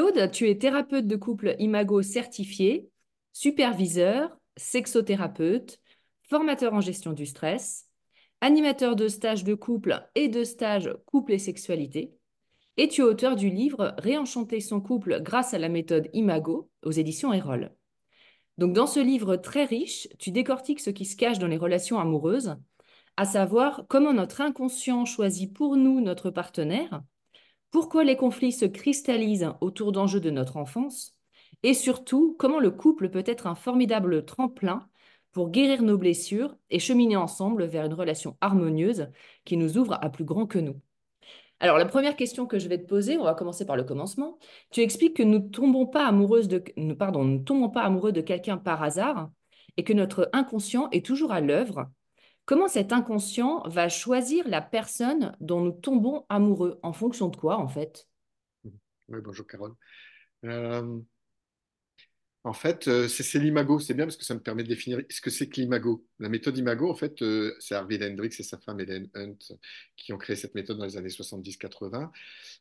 Claude, tu es thérapeute de couple Imago certifié, superviseur, sexothérapeute, formateur en gestion du stress, animateur de stages de couple et de stages couple et sexualité. Et tu es auteur du livre Réenchanter son couple grâce à la méthode Imago aux éditions Erol. Donc dans ce livre très riche, tu décortiques ce qui se cache dans les relations amoureuses, à savoir comment notre inconscient choisit pour nous notre partenaire, pourquoi les conflits se cristallisent autour d'enjeux de notre enfance, et surtout comment le couple peut être un formidable tremplin pour guérir nos blessures et cheminer ensemble vers une relation harmonieuse qui nous ouvre à plus grand que nous. Alors, la première question que je vais te poser, on va commencer par le commencement. Tu expliques que nous ne tombons pas amoureux de quelqu'un par hasard et que notre inconscient est toujours à l'œuvre. Comment cet inconscient va choisir la personne dont nous tombons amoureux? En fonction de quoi, en fait? Oui, bonjour Carole. Euh, en fait, euh, c'est l'imago, c'est bien parce que ça me permet de définir ce que c'est que l'imago. La méthode imago, en fait, euh, c'est Arvid Hendricks et sa femme Helen Hunt qui ont créé cette méthode dans les années 70-80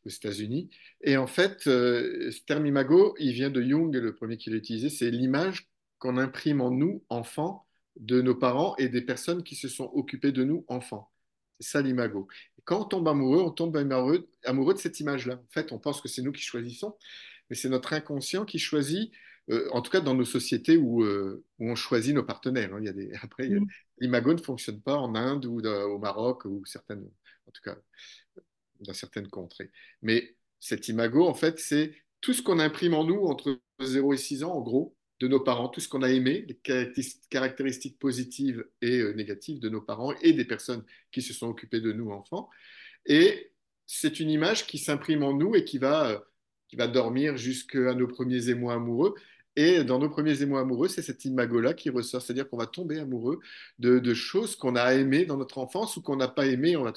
aux États-Unis. Et en fait, ce terme imago, il vient de Jung, le premier qui l'a utilisé, c'est l'image qu'on imprime en nous, enfants, de nos parents et des personnes qui se sont occupées de nous, enfants. C'est ça l'imago. Quand on tombe amoureux, on tombe amoureux, amoureux de cette image-là. En fait, on pense que c'est nous qui choisissons, mais c'est notre inconscient qui choisit euh, en tout cas dans nos sociétés où, euh, où, on choisit nos partenaires. Hein. Il y a des, après, mm. l'imago ne fonctionne pas en Inde ou au Maroc ou certaines, en tout cas dans certaines contrées. Mais cet imago, en fait, c'est tout ce qu'on imprime en nous entre 0 et 6 ans, en gros, de nos parents, tout ce qu'on a aimé, les caractéristiques positives et euh, négatives de nos parents et des personnes qui se sont occupées de nous enfants. Et c'est une image qui s'imprime en nous et qui va, qui va dormir jusqu'à nos premiers émois amoureux. Et dans nos premiers émois amoureux, c'est cette imago-là qui ressort, c'est-à-dire qu'on va tomber amoureux de, choses qu'on a aimées dans notre enfance ou qu'on n'a pas aimées. On par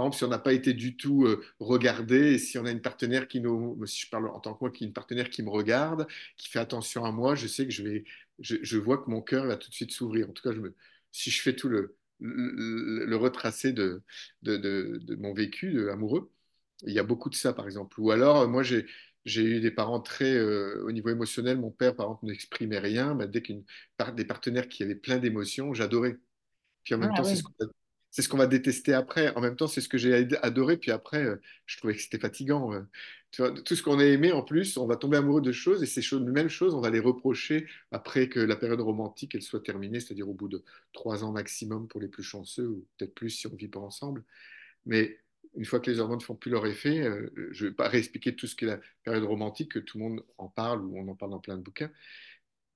exemple, si on n'a pas été du tout euh, regardé, si on a une partenaire qui nous, si je parle en tant que moi, qui une partenaire qui me regarde, qui fait attention à moi, je sais que je vais, je, vois que mon cœur va tout de suite s'ouvrir. En tout cas, si je fais tout le, le, retracé de, de, de, mon vécu amoureux, il y a beaucoup de ça, par exemple. Ou alors, moi, j'ai j'ai eu des parents très, euh, au niveau émotionnel, mon père, par exemple, n'exprimait rien. Mais dès qu'une des partenaires qui avaient plein d'émotions, j'adorais. Puis en même ah temps, c'est ce qu'on va détester après. En même temps, c'est ce que j'ai adoré. Puis après, euh, je trouvais que c'était fatigant. Euh. Tu vois, tout ce qu'on a aimé, en plus, on va tomber amoureux de choses. Et ces choses, mêmes choses, on va les reprocher après que la période romantique elle soit terminée, c'est-à-dire au bout de trois ans maximum pour les plus chanceux, ou peut-être plus si on vit pas ensemble. Mais une fois que les hormones ne font plus leur effet, euh, je ne vais pas réexpliquer tout ce qu'est la période romantique, que tout le monde en parle ou on en parle dans plein de bouquins.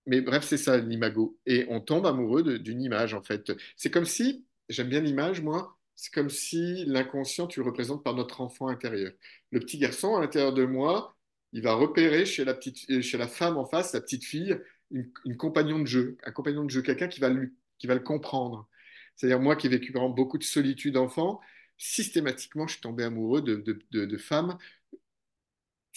Mais bref, c'est ça l'imago. Et on tombe amoureux d'une image, en fait. C'est comme si, j'aime bien l'image, moi, c'est comme si l'inconscient, tu le représentes par notre enfant intérieur. Le petit garçon à l'intérieur de moi, il va repérer chez la, petite, chez la femme en face, la petite fille, une, une compagnon de jeu, un compagnon de jeu, quelqu'un qui va, lui, qui va le comprendre. C'est-à-dire moi qui ai vécu beaucoup de solitude enfant, systématiquement, je suis tombé amoureux de, de, de, de femmes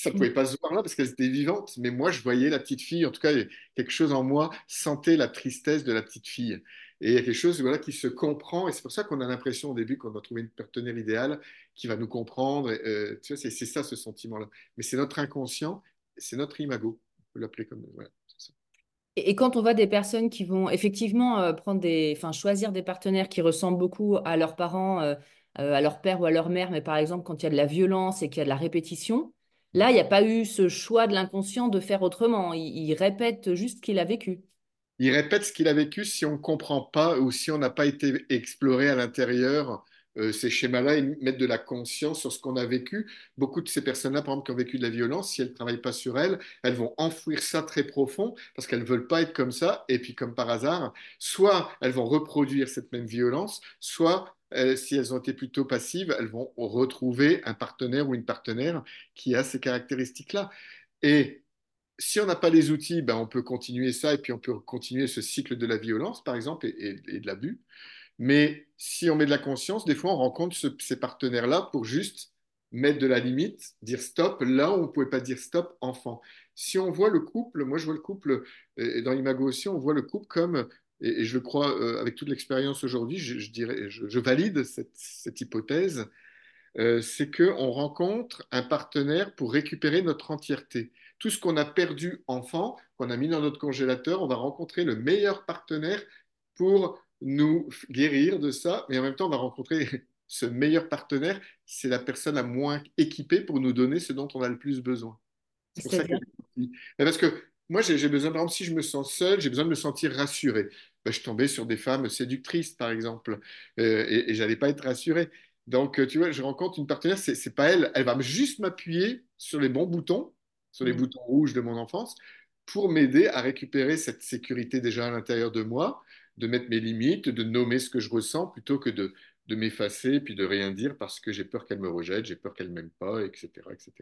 ça ne pouvait pas se voir là parce qu'elles étaient vivantes, mais moi, je voyais la petite fille, en tout cas, quelque chose en moi sentait la tristesse de la petite fille. Et il y a quelque chose voilà, qui se comprend, et c'est pour ça qu'on a l'impression au début qu'on a trouvé une partenaire idéale qui va nous comprendre. Euh, tu vois, c'est ça ce sentiment-là. Mais c'est notre inconscient, c'est notre imago, on peut l'appeler comme voilà, ça. Et quand on voit des personnes qui vont effectivement euh, prendre des, enfin, choisir des partenaires qui ressemblent beaucoup à leurs parents, euh, euh, à leur père ou à leur mère, mais par exemple quand il y a de la violence et qu'il y a de la répétition, Là, il n'y a pas eu ce choix de l'inconscient de faire autrement. Il, il répète juste ce qu'il a vécu. Il répète ce qu'il a vécu si on ne comprend pas ou si on n'a pas été exploré à l'intérieur euh, ces schémas-là et mettre de la conscience sur ce qu'on a vécu. Beaucoup de ces personnes-là, par exemple, qui ont vécu de la violence, si elles ne travaillent pas sur elles, elles vont enfouir ça très profond parce qu'elles ne veulent pas être comme ça. Et puis, comme par hasard, soit elles vont reproduire cette même violence, soit euh, si elles ont été plutôt passives, elles vont retrouver un partenaire ou une partenaire qui a ces caractéristiques-là. Et si on n'a pas les outils, ben on peut continuer ça et puis on peut continuer ce cycle de la violence, par exemple, et, de l'abus. Mais si on met de la conscience, des fois, on rencontre ce, ces partenaires-là pour juste mettre de la limite, dire stop, là où on ne pouvait pas dire stop, enfant. Si on voit le couple, moi je vois le couple, et dans l'Imago aussi, on voit le couple comme et, et je le crois euh, avec toute l'expérience aujourd'hui, je, je, dirais, je, je valide cette, cette hypothèse, euh, c'est qu'on rencontre un partenaire pour récupérer notre entièreté. Tout ce qu'on a perdu enfant, qu'on a mis dans notre congélateur, on va rencontrer le meilleur partenaire pour nous guérir de ça, mais en même temps, on va rencontrer ce meilleur partenaire, c'est la personne la moins équipée pour nous donner ce dont on a le plus besoin. C'est pour ça que... Parce que moi, j'ai besoin, par exemple, si je me sens seul, j'ai besoin de me sentir rassuré. Ben, je tombais sur des femmes séductrices, par exemple, euh, et, et j'allais pas être rassuré. Donc, tu vois, je rencontre une partenaire, c'est, pas elle, elle va juste m'appuyer sur les bons boutons, sur les mmh. boutons rouges de mon enfance, pour m'aider à récupérer cette sécurité déjà à l'intérieur de moi, de mettre mes limites, de nommer ce que je ressens, plutôt que de, de m'effacer puis de rien dire parce que j'ai peur qu'elle me rejette, j'ai peur qu'elle m'aime pas, etc., etc.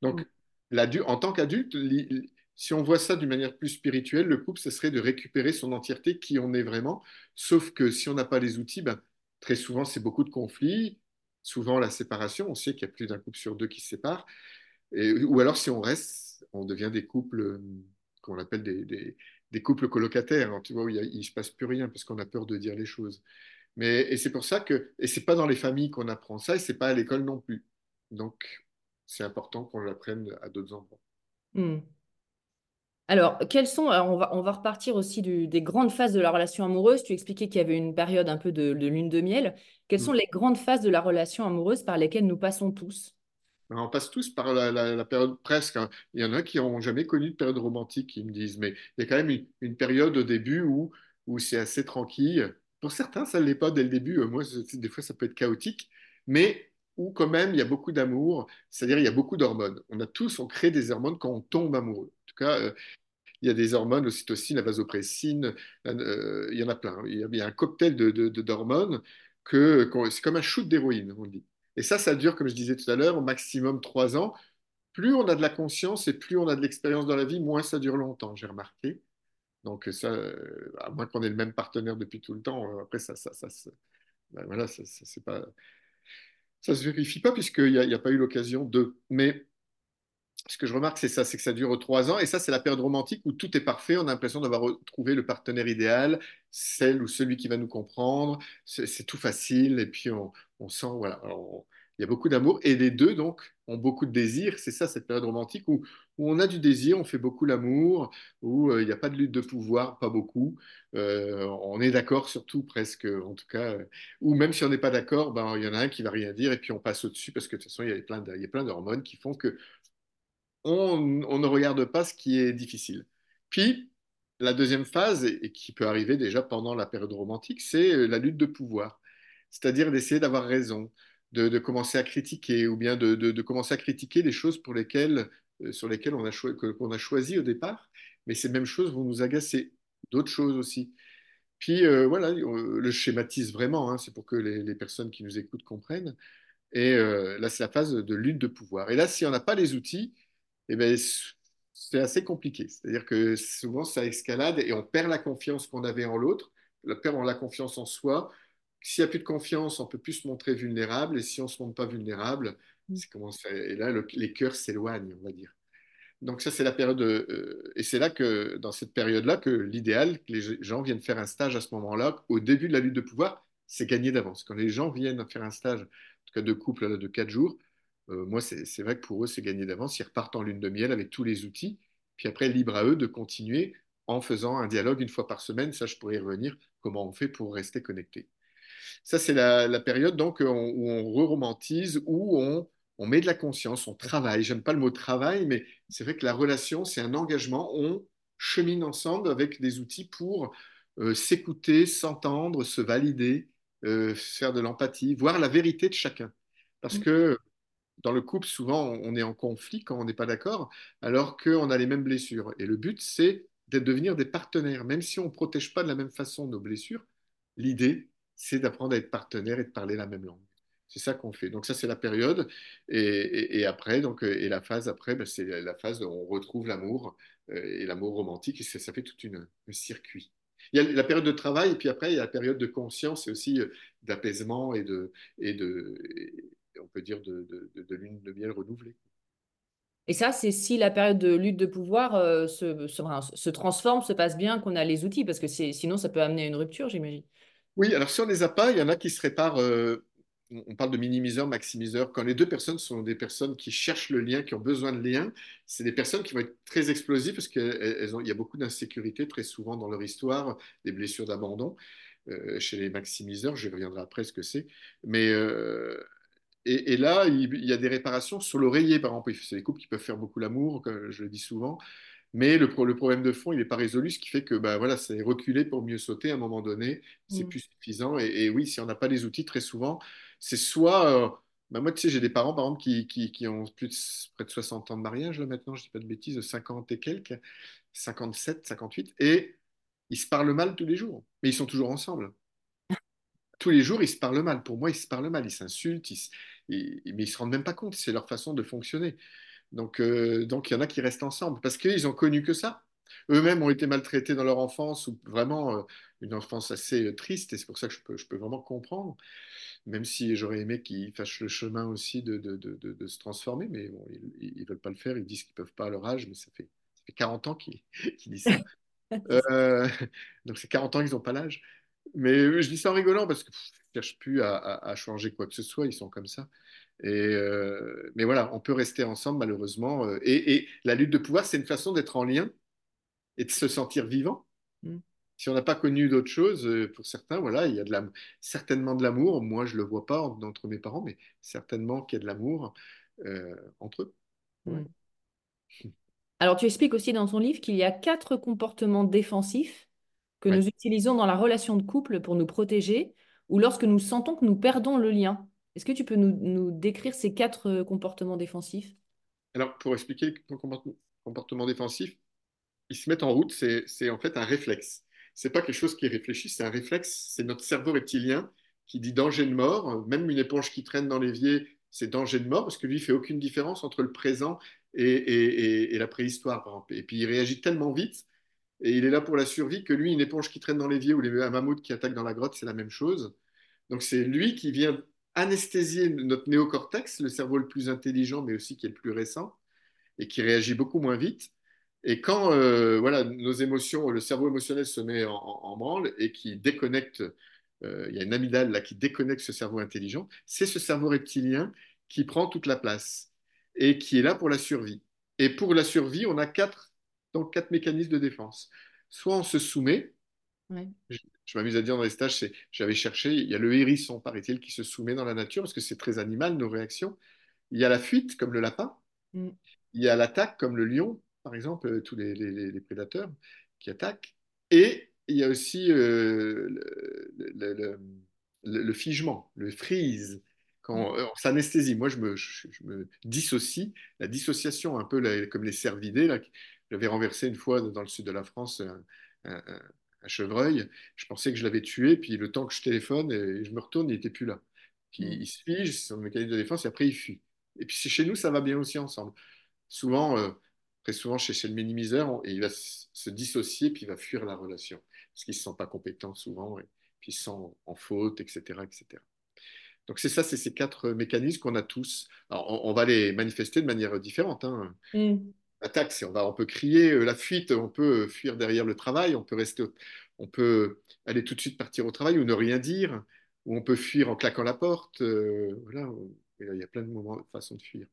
Donc, mmh. en tant qu'adulte, si on voit ça d'une manière plus spirituelle, le couple, ce serait de récupérer son entièreté, qui on est vraiment. Sauf que si on n'a pas les outils, ben, très souvent, c'est beaucoup de conflits, souvent la séparation. On sait qu'il y a plus d'un couple sur deux qui se séparent. Et, ou alors, si on reste, on devient des couples euh, qu'on appelle des, couples colocataires, hein, tu vois, où il ne se passe plus rien parce qu'on a peur de dire les choses. Mais, et c'est pour ça que, et c'est pas dans les familles qu'on apprend ça, et c'est pas à l'école non plus. Donc, c'est important qu'on l'apprenne à d'autres endroits. Mmh. Alors, quelles sont, alors on, va, on va repartir aussi du, des grandes phases de la relation amoureuse. Tu expliquais qu'il y avait une période un peu de, de lune de miel. Quelles sont les grandes phases de la relation amoureuse par lesquelles nous passons tous? On passe tous par la, la, la période presque. Hein. Il y en a qui n'ont jamais connu de période romantique, qui me disent, mais il y a quand même une, une période au début où, où c'est assez tranquille. Pour certains, ça ne l'est pas dès le début. Moi, des fois, ça peut être chaotique, mais où quand même il y a beaucoup d'amour, c'est-à-dire il y a beaucoup d'hormones. On a tous, on crée des hormones quand on tombe amoureux. Tout cas, euh, il y a des hormones, l'ocytocine, la vasopressine, euh, il y en a plein. Il y a, un cocktail d'hormones que, c'est comme un shoot d'héroïne, on dit. Et ça, ça dure, comme je disais tout à l'heure, au maximum trois ans. Plus on a de la conscience et plus on a de l'expérience dans la vie, moins ça dure longtemps, j'ai remarqué. Donc ça, euh, à moins qu'on ait le même partenaire depuis tout le temps, après ça, ça, ça, ça ben voilà, ça, ça pas ça se vérifie pas puisqu'il n'y a, a, pas eu l'occasion de. Mais ce que je remarque, c'est ça, c'est que ça dure trois ans. Et ça, c'est la période romantique où tout est parfait. On a l'impression d'avoir retrouvé le partenaire idéal, celle ou celui qui va nous comprendre. C'est tout facile. Et puis, on, sent, voilà, il y a beaucoup d'amour. Et les deux, donc, ont beaucoup de désir. C'est ça, cette période romantique où, où, on a du désir, on fait beaucoup l'amour, où euh, il n'y a pas de lutte de pouvoir, pas beaucoup. Euh, on est d'accord sur tout, presque, en tout cas. Euh, ou même si on n'est pas d'accord, ben, il y en a un qui va rien dire et puis on passe au-dessus parce que de toute façon, il y a plein d'hormones qui font que on, ne regarde pas ce qui est difficile. Puis, la deuxième phase, et qui peut arriver déjà pendant la période romantique, c'est la lutte de pouvoir. C'est-à-dire d'essayer d'avoir raison, de, commencer à critiquer, ou bien de, commencer à critiquer les choses pour lesquelles, euh, sur lesquelles on a, choisi au départ, mais ces mêmes choses vont nous agacer. D'autres choses aussi. Puis euh, voilà, on le schématise vraiment, hein, c'est pour que les, personnes qui nous écoutent comprennent. Et euh, là, c'est la phase de lutte de pouvoir. Et là, si on n'a pas les outils, eh bien, c'est assez compliqué. C'est-à-dire que souvent, ça escalade et on perd la confiance qu'on avait en l'autre, on perd la confiance en soi. S'il n'y a plus de confiance, on peut plus se montrer vulnérable. Et si on ne se montre pas vulnérable, Mm. c'est comment ça- et là, le- les cœurs s'éloignent, on va dire. Donc ça, c'est la période, euh, et c'est là que, dans cette période-là, que l'idéal, que les gens viennent faire un stage à ce moment-là, au début de la lutte de pouvoir, c'est gagner d'avance. Quand les gens viennent faire un stage, en tout cas de couple de quatre jours, euh, moi, c'est vrai que pour eux, c'est gagner d'avance. Ils repartent en lune de miel avec tous les outils, puis après, libre à eux de continuer en faisant un dialogue une fois par semaine. Ça, je pourrais y revenir, comment on fait pour rester connecté. Ça, c'est la, la période donc où on, où on re-romantise, où on, on met de la conscience, on travaille. J'aime pas le mot travail, mais c'est vrai que la relation, c'est un engagement. On chemine ensemble avec des outils pour euh, s'écouter, s'entendre, se valider, euh, faire de l'empathie, voir la vérité de chacun. Parce que dans le couple, souvent, on est en conflit quand on n'est pas d'accord, alors qu'on a les mêmes blessures. Et le but, c'est de devenir des partenaires. Même si on ne protège pas de la même façon nos blessures, l'idée, c'est d'apprendre à être partenaire et de parler la même langue. C'est ça qu'on fait. Donc ça, c'est la période. Et, après, donc, euh, et la phase après, ben, c'est la phase où on retrouve l'amour euh, et l'amour romantique. Et ça, ça fait tout un circuit. Il y a la période de travail, et puis après, il y a la période de conscience et aussi euh, d'apaisement et de, et de, on peut dire, de, de, de, de lune de miel renouvelée. Et ça, c'est si la période de lutte de pouvoir euh, se, se, enfin, se transforme, se passe bien, qu'on a les outils, parce que sinon, ça peut amener à une rupture, j'imagine. Oui, alors si on ne les a pas, il y en a qui se réparent. euh, on parle de minimiseur, maximiseur. Quand les deux personnes sont des personnes qui cherchent le lien, qui ont besoin de lien, c'est des personnes qui vont être très explosives parce qu'il y a beaucoup d'insécurité très souvent dans leur histoire, des blessures d'abandon. Euh, chez les maximiseurs, je reviendrai après ce que c'est. Mais euh, et, et là, il, y a des réparations sur l'oreiller, par exemple. C'est des couples qui peuvent faire beaucoup l'amour, comme je le dis souvent. Mais le, pro- le problème de fond, il n'est pas résolu, ce qui fait que bah, voilà, c'est reculer pour mieux sauter à un moment donné, c'est Mm. plus suffisant. Et, et oui, si on n'a pas les outils, très souvent, c'est soit. euh, bah, moi, tu sais, j'ai des parents, par exemple, qui, qui, qui ont plus de, près de 60 ans de mariage, là, maintenant, je ne dis pas de bêtises, 50 et quelques, 57, 58, et ils se parlent mal tous les jours, mais ils sont toujours ensemble. Tous les jours, ils se parlent mal. Pour moi, ils se parlent mal, ils s'insultent, ils, mais ils ne se rendent même pas compte, c'est leur façon de fonctionner. Donc, euh, donc, il y en a qui restent ensemble parce qu'ils ont connu que ça. Eux-mêmes ont été maltraités dans leur enfance ou vraiment euh, une enfance assez euh, triste et c'est pour ça que je peux, je peux vraiment comprendre, même si j'aurais aimé qu'ils fassent le chemin aussi de, de, de, de- de se transformer, mais bon, ils ne veulent pas le faire, ils disent qu'ils ne peuvent pas à leur âge, mais ça fait, ça fait 40 ans qu'ils disent ça. Euh, donc c'est 40 ans qu'ils n'ont pas l'âge. Mais euh, je dis ça en rigolant parce que pff, ils ne cherchent plus à, à- à changer quoi que ce soit, ils sont comme ça. Et euh, mais voilà, on peut rester ensemble malheureusement. euh, Et, et la lutte de pouvoir, c'est une façon d'être en lien et de se sentir vivant. Mm. Si on n'a pas connu d'autre chose, pour certains, voilà, il y a de la, certainement de l'amour. Moi, je ne le vois pas en- entre mes parents, mais certainement qu'il y a de l'amour euh, entre eux. Ouais. Mm. Alors, tu expliques aussi dans ton livre qu'il y a quatre comportements défensifs que Ouais. nous utilisons dans la relation de couple pour nous protéger ou lorsque nous sentons que nous perdons le lien. Est-ce que tu peux nous, nous décrire ces quatre euh, comportements défensifs? Alors, pour expliquer le comportement, défensif, ils se mettent en route, c'est en fait un réflexe. C'est pas quelque chose qui est réfléchi, c'est un réflexe. C'est notre cerveau reptilien qui dit danger de mort. Même une éponge qui traîne dans l'évier, c'est danger de mort parce que lui, il fait aucune différence entre le présent et, et- et- et la préhistoire, par exemple. Et puis, il réagit tellement vite et il est là pour la survie que lui, une éponge qui traîne dans l'évier ou les- un mammouth qui attaque dans la grotte, c'est la même chose. Donc, c'est lui qui vient anesthésier notre néocortex, le cerveau le plus intelligent, mais aussi qui est le plus récent et qui réagit beaucoup moins vite. Et quand euh, voilà, nos émotions, le cerveau émotionnel se met en, en- en branle et qui déconnecte, euh, il y a une amygdale là qui déconnecte ce cerveau intelligent, c'est ce cerveau reptilien qui prend toute la place et qui est là pour la survie. Et pour la survie, on a quatre, donc quatre mécanismes de défense. Soit on se soumet, Ouais. je, je m'amuse à dire dans les stages, c'est, j'avais cherché, il y a le hérisson, paraît-il, qui se soumet dans la nature parce que c'est très animal, nos réactions. Il y a la fuite, comme le lapin. Mm. Il y a l'attaque, comme le lion, par exemple, euh, tous les, les- les prédateurs qui attaquent. Et il y a aussi euh, le, le- le- le- le figement, le freeze, quand euh, on s'anesthésie. Moi, je me, je, je me dissocie. La dissociation, un peu la- comme les cervidés, là, j'avais renversé une fois dans le sud de la France un, un- un- un chevreuil. Je pensais que je l'avais tué, puis le temps que je téléphone et je me retourne, il n'était plus là. Puis Mm. il se fige, c'est son mécanisme de défense, et après il fuit. Et puis chez nous, ça va bien aussi ensemble. Souvent, euh, très souvent chez, chez le minimiseur, et il va se dissocier, puis il va fuir la relation, parce qu'il ne se sent pas compétent souvent, et puis il se sent en faute, etc. etc. Donc c'est ça, c'est ces quatre mécanismes qu'on a tous. Alors, on, va les manifester de manière différente. Hein. Mm. L'attaque, c'est on, peut crier, euh, la fuite, on peut fuir derrière le travail, on peut rester, on peut aller tout de suite partir au travail ou ne rien dire, ou on peut fuir en claquant la porte. Euh, voilà, il y a plein de moments, façons de fuir.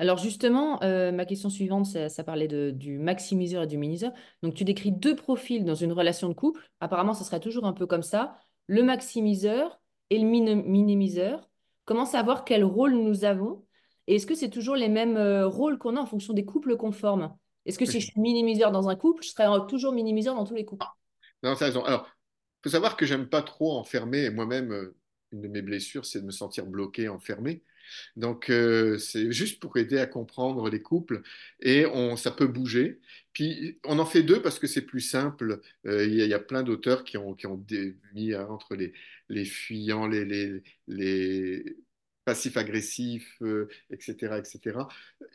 Alors justement, euh, ma question suivante, ça, parlait du maximiseur et du minimiseur. Donc tu décris deux profils dans une relation de couple. Apparemment, ça sera toujours un peu comme ça. Le maximiseur et le minimiseur. Comment savoir quel rôle nous avons Et est-ce que c'est toujours les mêmes euh, rôles qu'on a en fonction des couples qu'on forme? Est-ce que si je suis minimiseur dans un couple, je serai toujours minimiseur dans tous les couples? Non, as raison. Alors, il faut savoir que j'aime pas trop enfermer. Moi-même, euh, une de mes blessures, c'est de me sentir bloqué, enfermé. Donc, euh, c'est juste pour aider à comprendre les couples et on, ça peut bouger. Puis, on en fait deux parce que c'est plus simple. Euh, il y, a plein d'auteurs qui ont, qui ont mis entre les, les fuyants, les, les, les passifs-agressifs, etc., euh, etc.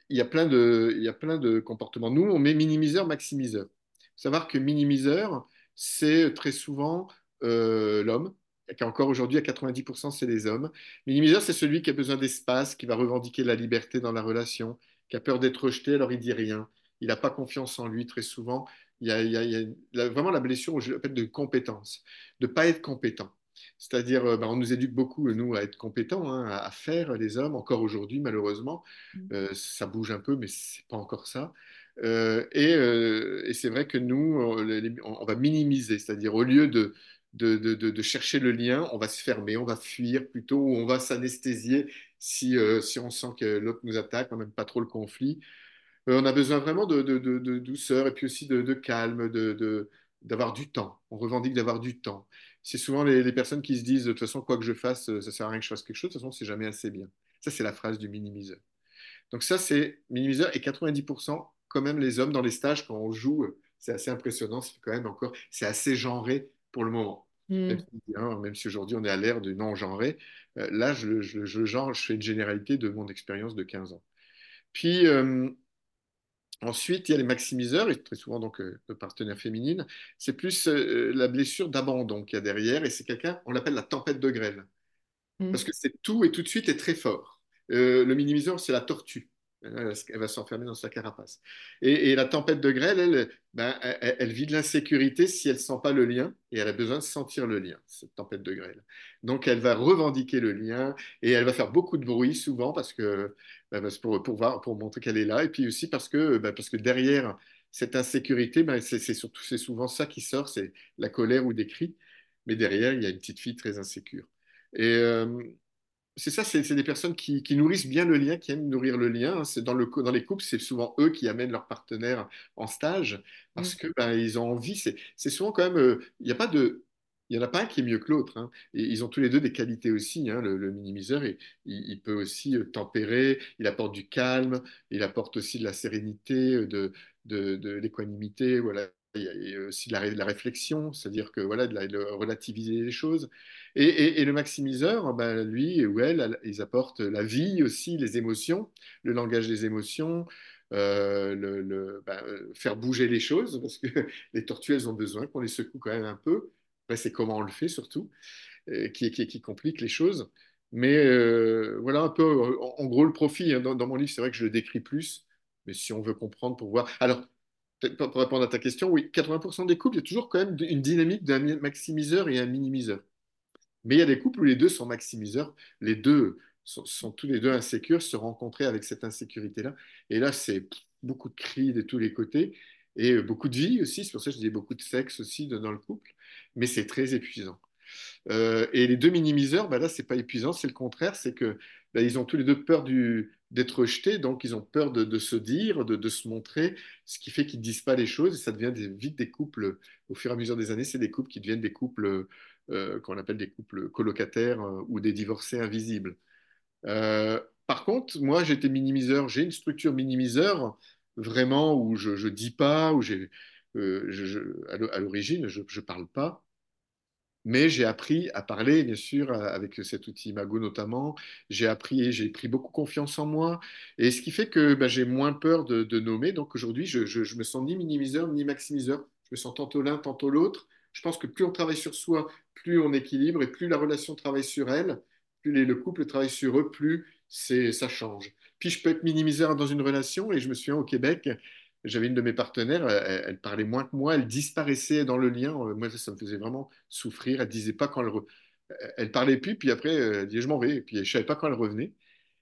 Il y, a plein de, il y a plein de comportements. Nous, on met minimiseur, maximiseur. savoir que minimiseur, c'est très souvent l'homme qui encore aujourd'hui à 90% c'est les hommes. Minimiseur, c'est celui qui a besoin d'espace, qui va revendiquer la liberté dans la relation, qui a peur d'être rejeté, alors il dit rien. Il n'a pas confiance en lui très souvent. Il y a, vraiment la blessure de compétence, de ne pas être compétent. C'est-à-dire, euh, ben, on nous éduque beaucoup, nous, à être compétents, hein, à, faire les hommes, encore aujourd'hui, malheureusement. Mm. Euh, ça bouge un peu, mais ce n'est pas encore ça. Euh, et, c'est vrai que nous, on va minimiser, c'est-à-dire au lieu de, de, chercher le lien, on va se fermer, on va fuir plutôt, ou on va s'anesthésier si, si on sent que l'autre nous attaque, on n'aime pas trop le conflit. On a besoin vraiment de, douceur et puis aussi de, calme, d'avoir du temps. On revendique d'avoir du temps. C'est souvent les, personnes qui se disent de toute façon, quoi que je fasse, ça sert à rien que je fasse quelque chose, de toute façon, c'est jamais assez bien. Ça, c'est la phrase du minimiseur. Donc ça, c'est minimiseur et 90% quand même les hommes dans les stages quand on joue, c'est assez impressionnant, c'est quand même encore, c'est assez genré pour le moment. Hmm. Même, si aujourd'hui on est à l'ère du non-genré, euh, là je, je, je, genre, je fais une généralité de mon expérience de 15 ans. Puis euh, ensuite, il y a les maximiseurs, et très souvent donc euh, le partenaire féminine. C'est plus la blessure d'abandon qu'il y a derrière, et c'est quelqu'un, on l'appelle la tempête de grêle. Hmm. Parce que c'est tout et tout de suite est très fort. le minimiseur, c'est la tortue. Elle va s'enfermer dans sa carapace. Et, la tempête de grêle, ben, elle, vit de l'insécurité si elle ne sent pas le lien, et elle a besoin de sentir le lien, cette tempête de grêle. Donc elle va revendiquer le lien, et elle va faire beaucoup de bruit souvent, parce que, ben, pour, montrer qu'elle est là, et puis aussi parce que, ben, parce que derrière cette insécurité, c'est c'est souvent ça qui sort, c'est la colère ou des cris, mais derrière, il y a une petite fille très insécure. Et, euh, c'est ça, c'est des personnes qui, nourrissent bien le lien, qui aiment nourrir le lien. Hein. C'est dans, le, dans les couples, c'est souvent eux qui amènent leur partenaire en stage parce mmh. que ben, ils ont envie. C'est souvent quand même, euh, il n'y a pas de, il n'y en a pas un qui est mieux que l'autre. Hein. Et ils ont tous les deux des qualités aussi. Hein. Le, minimiseur, et, il, peut aussi euh, tempérer, il apporte du calme, il apporte aussi de la sérénité, euh, de, de, de l'équanimité. Voilà il y a aussi de la, réflexion, c'est-à-dire que voilà, de, relativiser les choses. Et, le maximiseur, ben, lui ou elle, ils apportent la vie aussi, les émotions, le langage des émotions, euh, le, ben, faire bouger les choses, parce que les tortues, elles ont besoin qu'on les secoue quand même un peu. Après, c'est comment on le fait surtout, euh, qui, qui, complique les choses. Mais euh, voilà un peu, en, gros, le profit. Hein. dans, dans, mon livre, c'est vrai que je le décris plus, mais si on veut comprendre pour voir. Alors, pour répondre à ta question, oui, 80% des couples, il y a toujours quand même une dynamique d'un maximiseur et un minimiseur. Mais il y a des couples où les deux sont maximiseurs, les deux sont, tous les deux insécures, se rencontrer avec cette insécurité-là. Et là, c'est beaucoup de cris de tous les côtés et beaucoup de vie aussi. C'est pour ça que je dis beaucoup de sexe aussi dans le couple. Mais c'est très épuisant. Euh, et les deux minimiseurs, bah là, c'est pas épuisant, c'est le contraire, c'est que bah, ils ont tous les deux peur d'être rejetés, donc ils ont peur de, se dire, de, se montrer, ce qui fait qu'ils ne disent pas les choses, et ça devient vite des couples, au fur et à mesure des années, c'est des couples qui deviennent des couples euh, qu'on appelle des couples colocataires euh, ou des divorcés invisibles. par contre, moi, j'étais minimiseur, j'ai une structure minimiseur, vraiment, où je ne dis pas, où j'ai... à l'origine, je ne parle pas, Mais j'ai appris à parler, bien sûr, avec cet outil Imago notamment. J'ai appris, j'ai pris beaucoup confiance en moi. Et ce qui fait que bah, j'ai moins peur de, nommer. Donc aujourd'hui, je, je, me sens ni minimiseur ni maximiseur. Je me sens tantôt l'un, tantôt l'autre. Je pense que plus on travaille sur soi, plus on équilibre et plus la relation travaille sur elle, plus le couple travaille sur eux, plus ça change. Puis je peux être minimiseur dans une relation et je me souviens au Québec, j'avais une de mes partenaires, elle, parlait moins que moi, elle disparaissait dans le lien. Euh, moi, ça me faisait vraiment souffrir. Elle disait pas quand elle, elle parlait plus, puis après, elle disait je m'en vais, et puis je savais pas quand elle revenait.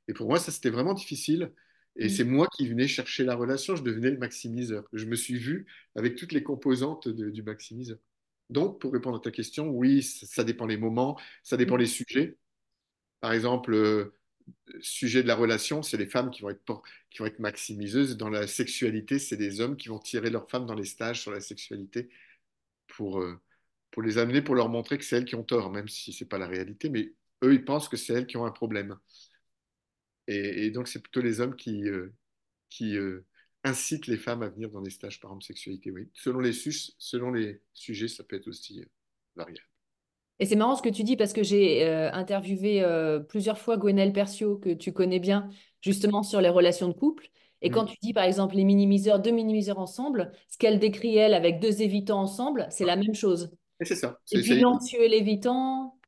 Et pour moi, ça c'était vraiment difficile. Et mm. c'est moi qui venais chercher la relation, je devenais le maximiseur. Je me suis vu avec toutes les composantes du maximiseur. Donc, pour répondre à ta question, oui, ça, dépend les moments, ça dépend les sujets. Par exemple, euh, sujet de la relation, c'est les femmes qui vont, être, qui vont être maximiseuses. Dans la sexualité, c'est des hommes qui vont tirer leurs femmes dans les stages sur la sexualité pour, euh, pour les amener, pour leur montrer que c'est elles qui ont tort, même si ce n'est pas la réalité. Mais eux, ils pensent que c'est elles qui ont un problème. Et, donc, c'est plutôt les hommes qui, euh, qui euh, incitent les femmes à venir dans des stages, par exemple, sexualité. Oui. Selon les, selon les sujets, ça peut être aussi variable. Et c'est marrant ce que tu dis parce que j'ai euh, interviewé euh, plusieurs fois Gwenelle Percio, que tu connais bien, justement sur les relations de couple. Et quand tu dis, par exemple, les minimiseurs, deux minimiseurs ensemble, ce qu'elle décrit, elle, avec deux évitants ensemble, c'est la même chose. Et c'est ça. Et puis l'anxieux et l'évitant.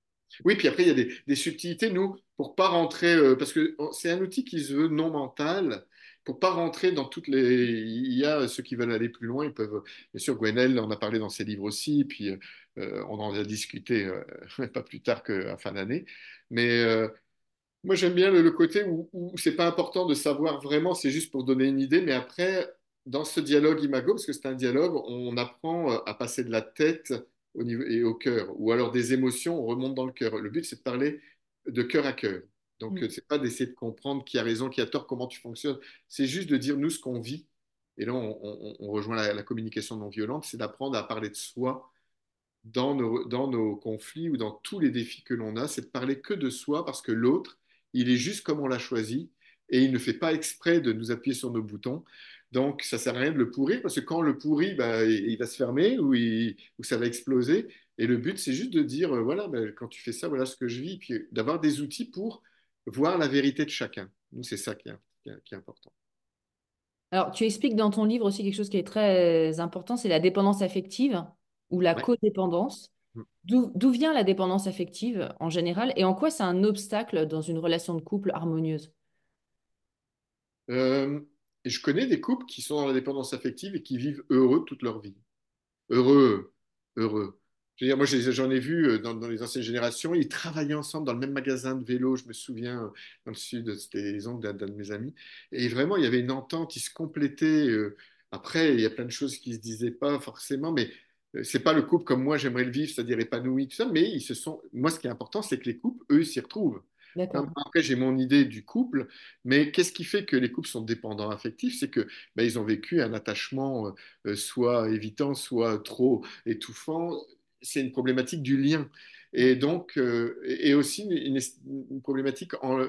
Oui, puis après, il y a des, subtilités, nous, pour pas rentrer, euh, parce que c'est un outil qui se veut non mental, pour pas rentrer dans toutes les. Il y a ceux qui veulent aller plus loin, ils peuvent. Bien sûr, Gwenelle en a parlé dans ses livres aussi, puis euh, on en a discuté euh, pas plus tard qu'à fin d'année. Mais euh, moi, j'aime bien le, côté où, où c'est pas important de savoir vraiment, c'est juste pour donner une idée, mais après, dans ce dialogue imago, parce que c'est un dialogue, on apprend à passer de la tête au niveau, et au cœur, ou alors des émotions, on remonte dans le cœur. Le but, c'est de parler de cœur à cœur. Donc, ce mm. c'est pas d'essayer de comprendre qui a raison, qui a tort, comment tu fonctionnes. C'est juste de dire nous ce qu'on vit. Et là, on, rejoint la, la, communication non violente, c'est d'apprendre à parler de soi dans nos, dans nos conflits ou dans tous les défis que l'on a, c'est de parler que de soi parce que l'autre, il est juste comme on l'a choisi et il ne fait pas exprès de nous appuyer sur nos boutons. Donc, ça sert à rien de le pourrir parce que quand on le pourrit, bah, il, va se fermer ou, ça va exploser. Et le but, c'est juste de dire, euh, voilà, bah, quand tu fais ça, voilà ce que je vis, puis d'avoir des outils pour voir la vérité de chacun. Nous, c'est ça qui est, qui est important. Alors, tu expliques dans ton livre aussi quelque chose qui est très important, c'est la dépendance affective ou la codépendance. Mm. D'où vient la dépendance affective en général et en quoi c'est un obstacle dans une relation de couple harmonieuse? Euh, Je connais des couples qui sont dans la dépendance affective et qui vivent heureux toute leur vie. Heureux, heureux. Je veux dire, moi, j'en ai vu euh, dans, les anciennes générations, ils travaillaient ensemble dans le même magasin de vélo, je me souviens, euh, dans le sud, c'était les oncles d'un de mes amis. Et vraiment, il y avait une entente, ils se complétaient. Après, il y a plein de choses qui ne se disaient pas forcément, mais c'est pas le couple comme moi j'aimerais le vivre, c'est-à-dire épanoui, tout ça, mais ils se sont. Moi, ce qui est important, c'est que les couples, eux, s'y retrouvent. Après, j'ai mon idée du couple, mais qu'est-ce qui fait que les couples sont dépendants affectifs? C'est que ben, ils ont vécu un attachement euh, euh, soit évitant, soit trop étouffant. C'est une problématique du lien. Et donc, euh, et aussi une, une problématique en,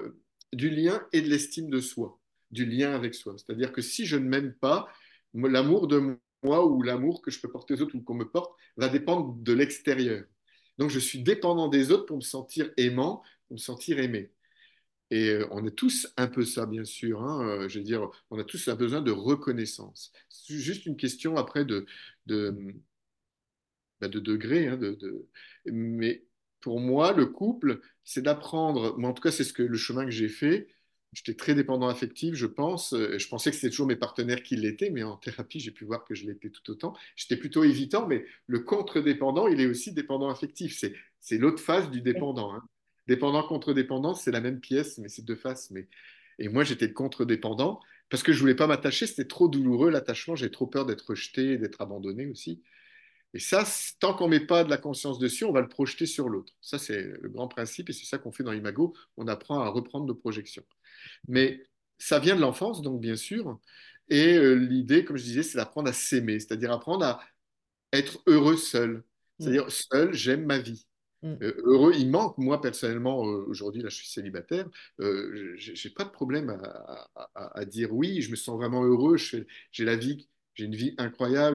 du lien et de l'estime de soi, du lien avec soi. C'est-à-dire que si je ne m'aime pas, l'amour de moi ou l'amour que je peux porter aux autres ou qu'on me porte va dépendre de l'extérieur. Donc je suis dépendant des autres pour me sentir aimant, pour me sentir aimé. Et euh, on est tous un peu ça, bien sûr. Hein, euh, je veux dire, on a tous un besoin de reconnaissance. C'est juste une question après de, de, bah, de degré. Hein, de, de, Mais pour moi, le couple, c'est d'apprendre, moi en tout cas, c'est ce que le chemin que j'ai fait, J'étais très dépendant affectif, je pense. Euh, je pensais que c'était toujours mes partenaires qui l'étaient, mais en thérapie, j'ai pu voir que je l'étais tout autant. J'étais plutôt évitant, mais le contre-dépendant, il est aussi dépendant affectif. C'est l'autre face du dépendant. Hein. Dépendant contre-dépendant, c'est la même pièce, mais c'est deux faces. Mais... Et moi, j'étais contre-dépendant parce que je voulais pas m'attacher. C'était trop douloureux, l'attachement. J'ai trop peur d'être rejeté, d'être abandonné aussi. Et ça, tant qu'on ne met pas de la conscience dessus, on va le projeter sur l'autre. Ça, c'est le grand principe et c'est ça qu'on fait dans Imago. On apprend à reprendre nos projections. Mais ça vient de l'enfance, donc bien sûr. Et euh, l'idée, comme je disais, c'est d'apprendre à s'aimer, c'est-à-dire apprendre à être heureux seul. C'est-à-dire, mm. seul, j'aime ma vie. Mm. Euh, heureux, il manque, moi personnellement, euh, aujourd'hui, là je suis célibataire, j'ai pas de problème à, à, à, dire oui, je me sens vraiment heureux, j'ai la vie, j'ai une vie incroyable.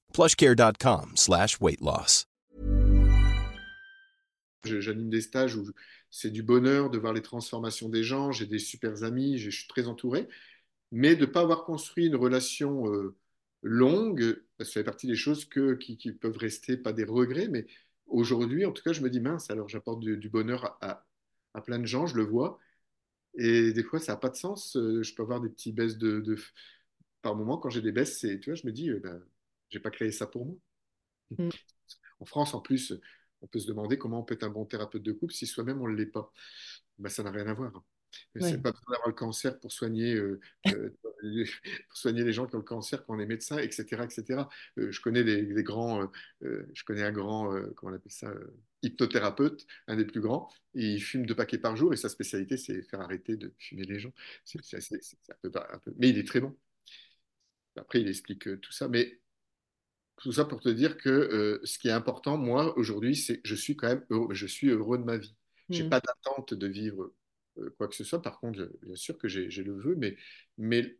plushcare.com slash weight loss. Je- J'anime des stages où c'est du bonheur de voir les transformations des gens, j'ai des super amis, je suis très entouré, mais de ne pas avoir construit une relation euh, longue, ça fait partie des choses que, qui, peuvent rester, pas des regrets, mais aujourd'hui, en tout cas, je me dis, mince, alors j'apporte du, bonheur à, plein de gens, je le vois, et des fois, ça n'a pas de sens, euh, je peux avoir des petits baisses de, Par moment, quand j'ai des baisses, tu vois, je me dis, euh, ben, j'ai pas créé ça pour moi. Mm. En France, en plus, on peut se demander comment on peut être un bon thérapeute de couple si soi-même on ne l'est pas. Ben, ça n'a rien à voir. Ouais. C'est pas besoin d'avoir le cancer pour soigner, euh, euh, les- pour soigner les gens qui ont le cancer quand on est médecin, etc. etc. Euh, je connais des, des grands, je connais un grand, comment on appelle ça, hypnothérapeute, un des plus grands, et il fume deux paquets par jour et sa spécialité c'est faire arrêter de fumer les gens. Un peu, un peu- mais il est très bon. Après, il explique tout ça, mais tout ça pour te dire que euh, ce qui est important, moi, aujourd'hui, c'est que je suis quand même heureux, je suis heureux de ma vie. J'ai Mm. pas d'attente de vivre euh, quoi que ce soit. Par contre, je- bien sûr que j'ai le vœu, mais, mais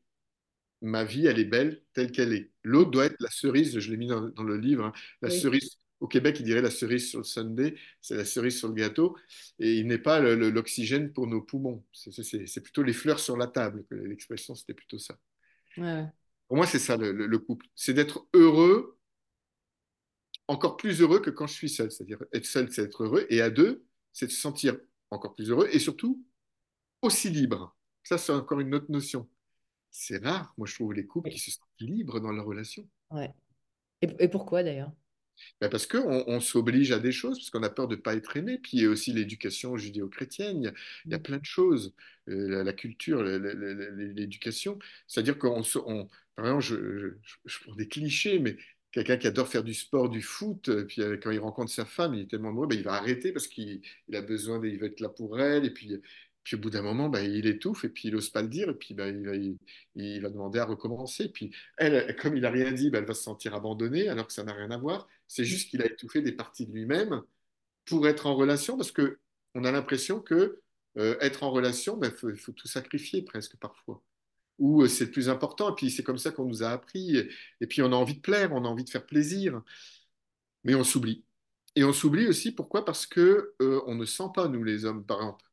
ma vie, elle est belle telle qu'elle est. L'autre doit être la cerise, je l'ai mis dans, dans le livre, hein, la Oui. cerise. Au Québec, il dirait la cerise sur le sundae, c'est la cerise sur le gâteau, et il n'est pas l'oxygène pour nos poumons. C'est plutôt les fleurs sur la table. L'expression, c'était plutôt ça. Ouais. Pour moi, c'est ça le, le- le couple. C'est d'être heureux, encore plus heureux que quand je suis seul. C'est-à-dire, être seul, c'est être heureux. Et à deux, c'est de se sentir encore plus heureux et surtout aussi libre. Ça, c'est encore une autre notion. C'est rare, moi, je trouve, les couples qui se sentent libres dans leur relation. Ouais. Et, et pourquoi d'ailleurs? Ben, parce qu'on on s'oblige à des choses, parce qu'on a peur de ne pas être aimé. Puis il y a aussi l'éducation judéo-chrétienne, il y a, il y a plein de choses. Euh, la, la culture, l'éducation. C'est-à-dire qu'on se- on, par exemple, je- je prends des clichés, mais quelqu'un qui adore faire du sport, du foot, puis euh, quand il rencontre sa femme, il est tellement amoureux, ben, il va arrêter parce qu'il il a besoin, il veut être là pour elle, et puis, au bout d'un moment, ben, il étouffe, et puis il n'ose pas le dire, et puis ben, il va, demander à recommencer. Puis elle, comme il n'a rien dit, elle va se sentir abandonnée, alors que ça n'a rien à voir. C'est juste qu'il a étouffé des parties de lui-même pour être en relation, parce que on a l'impression que euh, être en relation, il faut tout sacrifier presque parfois. Ou euh, c'est le plus important, et puis c'est comme ça qu'on nous a appris. Et, puis on a envie de plaire, on a envie de faire plaisir, mais on s'oublie. Et on s'oublie aussi, pourquoi? Parce que euh, on ne sent pas, nous les hommes, par exemple,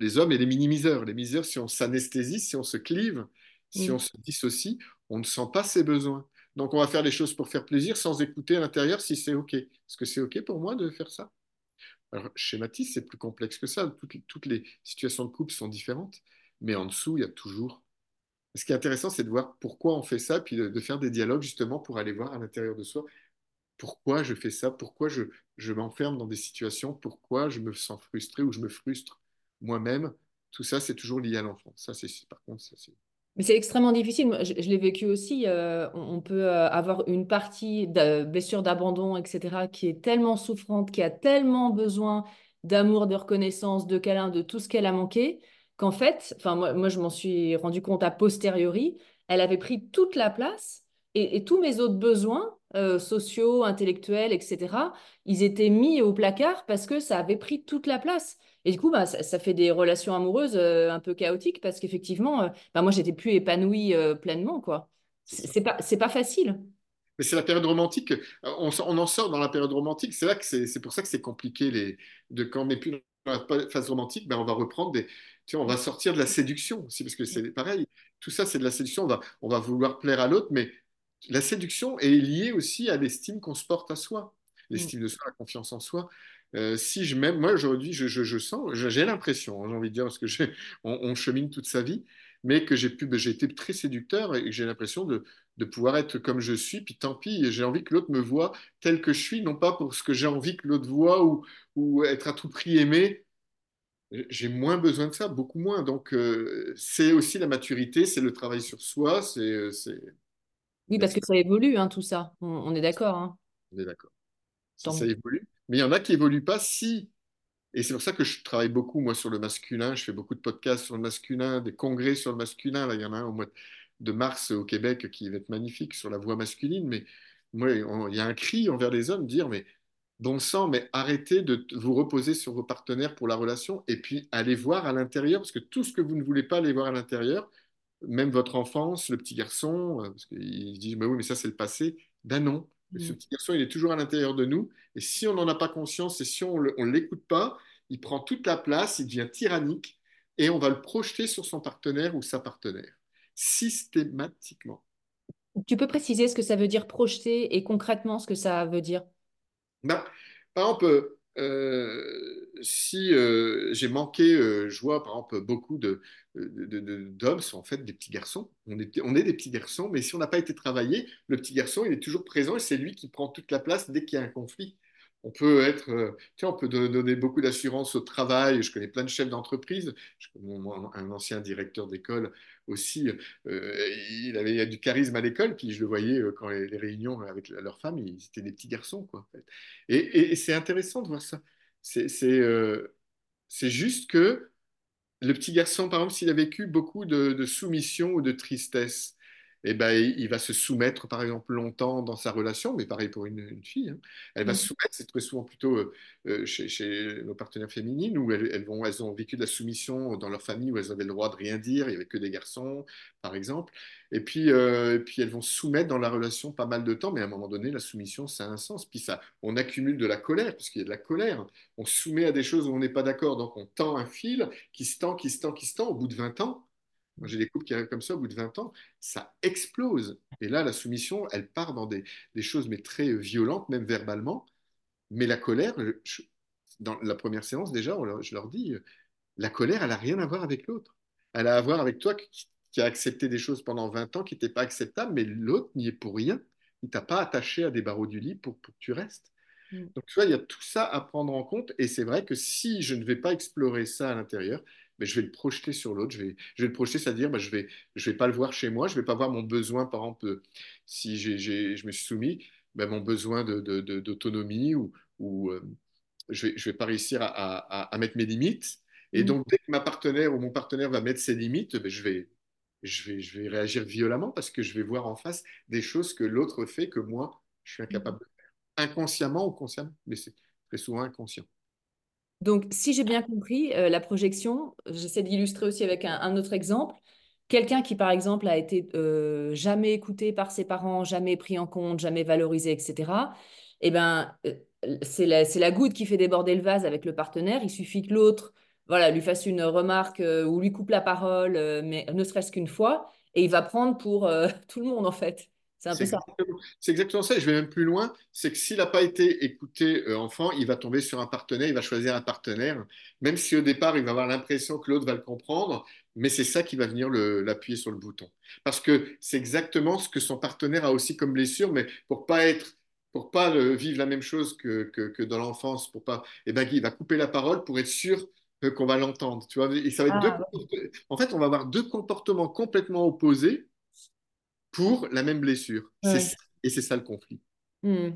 les hommes et les minimiseurs. Les minimiseurs, si on s'anesthésie, si on se clive, si on se dissocie, on ne sent pas ses besoins. Donc on va faire les choses pour faire plaisir sans écouter à l'intérieur si c'est OK. Est-ce que c'est OK pour moi de faire ça? Alors, schématise, c'est plus complexe que ça. Toutes, toutes les situations de couple sont différentes, mais en dessous, il y a toujours. Ce qui est intéressant, c'est de voir pourquoi on fait ça, puis de, faire des dialogues justement pour aller voir à l'intérieur de soi pourquoi je fais ça, pourquoi je, m'enferme dans des situations, pourquoi je me sens frustré ou je me frustre moi-même. Tout ça, c'est toujours lié à l'enfant. Ça, c'est par contre, c'est Mais c'est extrêmement difficile. Je, je l'ai vécu aussi. euh, on, on peut euh, avoir une partie de blessure d'abandon, etc., qui est tellement souffrante, qui a tellement besoin d'amour, de reconnaissance, de câlin, de tout ce qu'elle a manqué, qu'en fait, enfin moi, moi, je m'en suis rendu compte a posteriori, elle avait pris toute la place et, et tous mes autres besoins euh, sociaux, intellectuels, etc., ils étaient mis au placard parce que ça avait pris toute la place. Et du coup, bah, ça, ça fait des relations amoureuses euh, un peu chaotiques parce qu'effectivement, euh, bah, moi, j'étais plus épanouie euh, pleinement, quoi. c'est pas, c'est pas facile. Mais c'est la période romantique. On, en sort dans la période romantique. C'est là que c'est c'est pour ça que c'est compliqué. Les, de, quand on n'est plus dans la phase romantique, ben on va reprendre des. Tu vois, on va sortir de la séduction aussi, parce que c'est pareil. Tout ça, c'est de la séduction. On va, on va vouloir plaire à l'autre, mais la séduction est liée aussi à l'estime qu'on se porte à soi. l'estime de soi, la confiance en soi. Euh, si je m'aime, moi aujourd'hui, je, je, je, sens, j'ai l'impression, hein, j'ai envie de dire, parce que on, on, chemine toute sa vie, mais que j'ai pu, ben, j'ai été très séducteur et j'ai l'impression de, de, pouvoir être comme je suis, puis tant pis, j'ai envie que l'autre me voit tel que je suis, non pas pour ce que j'ai envie que l'autre voit ou, ou être à tout prix aimé. J'ai moins besoin de ça, beaucoup moins. Donc, euh, c'est aussi la maturité, c'est le travail sur soi, c'est. Euh, oui, parce que ça évolue, hein, tout ça. On, on est d'accord. Hein. On est d'accord. Ça, ça évolue. Mais il y en a qui évoluent pas si et c'est pour ça que je travaille beaucoup, moi, sur le masculin. Je fais beaucoup de podcasts sur le masculin, des congrès sur le masculin. Là, il y en a un au mois de mars au Québec qui va être magnifique sur la voix masculine. Mais moi, il y a un cri envers les hommes, dire, mais bon sang, mais arrêtez de vous reposer sur vos partenaires pour la relation et puis allez voir à l'intérieur, parce que tout ce que vous ne voulez pas aller voir à l'intérieur, même votre enfance, le petit garçon, euh, parce qu'il dit, mais oui, mais ça, c'est le passé. Ben non, ce mm. petit garçon, il est toujours à l'intérieur de nous. Et si on n'en a pas conscience et si on ne l'écoute pas, il prend toute la place, il devient tyrannique et on va le projeter sur son partenaire ou sa partenaire, systématiquement. Tu peux préciser ce que ça veut dire projeter et concrètement ce que ça veut dire? Ben, Par exemple, euh, si euh, j'ai manqué, euh, je vois par exemple beaucoup de, d'hommes sont en fait des petits garçons. On est, on est des petits garçons, mais si on n'a pas été travaillé, le petit garçon, il est toujours présent et c'est lui qui prend toute la place dès qu'il y a un conflit. On peut être, euh, tu on peut donner beaucoup d'assurance au travail. Je connais plein de chefs d'entreprise. Un ancien directeur d'école aussi, euh, il avait du charisme à l'école, puis je le voyais euh, quand les, réunions avec leurs femmes, ils étaient des petits garçons, quoi. Et, c'est intéressant de voir ça. C'est juste que le petit garçon, par exemple, s'il a vécu beaucoup de soumission ou de tristesse, eh ben, il va se soumettre, par exemple, longtemps dans sa relation, mais pareil pour une, fille. Hein. Elle va se mm. soumettre, c'est très souvent plutôt euh, euh, chez, nos partenaires féminines, où elles, vont, elles ont vécu de la soumission dans leur famille, où elles avaient le droit de rien dire, il n'y avait que des garçons, par exemple. Et puis, euh, et puis elles vont se soumettre dans la relation pas mal de temps, mais à un moment donné, la soumission, ça a un sens. Puis ça, on accumule de la colère, parce qu'il y a de la colère. On se soumet à des choses où on n'est pas d'accord, donc on tend un fil qui se tend, qui se tend, qui se tend. Au bout de 20 ans, moi, j'ai des couples qui arrivent comme ça au bout de 20 ans, ça explose. Et là, la soumission, elle part dans des, choses mais très violentes, même verbalement. Mais la colère, dans la première séance, déjà, je leur dis, la colère, elle n'a rien à voir avec l'autre. Elle a à voir avec toi qui, qui a accepté des choses pendant 20 ans qui n'étaient pas acceptables, mais l'autre n'y est pour rien. Il t'a pas attaché à des barreaux du lit pour, pour que tu restes. Mm. Donc, tu vois, il y a tout ça à prendre en compte. Et c'est vrai que si je ne vais pas explorer ça à l'intérieur, mais je vais le projeter sur l'autre. Je vais, je vais le projeter, c'est-à-dire, bah, je ne vais, je vais pas le voir chez moi. Je ne vais pas voir mon besoin, par exemple, si je me suis soumis, bah, mon besoin d'autonomie de, ou, ou euh, je ne vais, je vais pas réussir à, à, à, mettre mes limites. Et mm. donc, dès que ma partenaire ou mon partenaire va mettre ses limites, bah, je, vais, je, vais, je vais réagir violemment parce que je vais voir en face des choses que l'autre fait que moi, je suis incapable de faire. Inconsciemment ou consciemment, mais c'est très souvent inconscient. Donc, si j'ai bien compris, euh, la projection, j'essaie d'illustrer aussi avec un, autre exemple. Quelqu'un qui, par exemple, a été euh, jamais écouté par ses parents, jamais pris en compte, jamais valorisé, etc. Eh ben, euh, c'est la, la, goutte qui fait déborder le vase avec le partenaire. Il suffit que l'autre, voilà, lui fasse une remarque ou lui coupe la parole, mais ne serait-ce qu'une fois, et il va prendre pour tout le monde en fait. C'est un peu ça. C'est exactement ça. Et je vais même plus loin. C'est que s'il n'a pas été écouté euh, enfant, il va tomber sur un partenaire, il va choisir un partenaire, même si au départ, il va avoir l'impression que l'autre va le comprendre. Mais c'est ça qui va venir l'appuyer sur le bouton. Parce que c'est exactement ce que son partenaire a aussi comme blessure, mais pour pas être pour pas vivre la même chose que, que, dans l'enfance, pour pas, eh ben, il va couper la parole pour être sûr qu'on va l'entendre. Tu vois, et ça va être ah, deux, en fait, on va avoir deux comportements complètement opposés pour la même blessure. Et c'est ça le conflit. Hmm.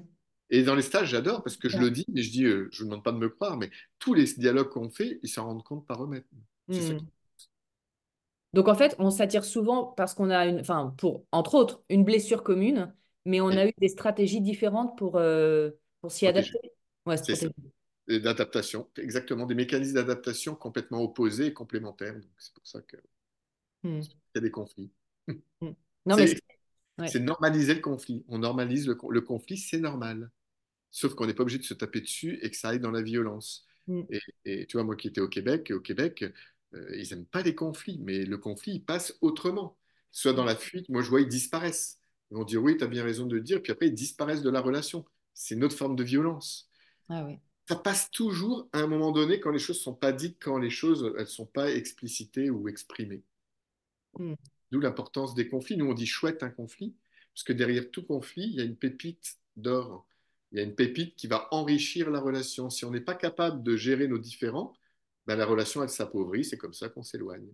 Et dans les stages, j'adore parce que je le dis, mais je dis, euh, je ne demande pas de me croire, mais tous les dialogues qu'on fait, ils s'en rendent compte par eux-mêmes. Hmm. Donc en fait, on s'attire souvent parce qu'on a une, enfin, pour entre autres, une blessure commune, mais on a eu des stratégies différentes pour, euh, pour s'y adapter. Ouais, d'adaptation, exactement, des mécanismes d'adaptation complètement opposés et complémentaires. c'est pour ça qu'il hmm. y a des conflits. C'est normaliser le conflit. On normalise le, conflit, c'est normal. Sauf qu'on n'est pas obligé de se taper dessus et que ça aille dans la violence. Mm. Et, tu vois, moi qui étais au Québec, au Québec, euh, ils n'aiment pas les conflits, mais le conflit, il passe autrement. Soit dans la fuite, moi je vois, ils disparaissent. Ils vont dire oui, tu as bien raison de le dire, puis après ils disparaissent de la relation. c'est une autre forme de violence. Ah oui. Ça passe toujours à un moment donné quand les choses ne sont pas dites, quand les choses elles sont pas explicitées ou exprimées. Mm. D'où l'importance des conflits. Nous, on dit chouette un conflit, parce que derrière tout conflit, il y a une pépite d'or. Il y a une pépite qui va enrichir la relation. Si on n'est pas capable de gérer nos différends, ben, la relation, elle s'appauvrit. C'est comme ça qu'on s'éloigne.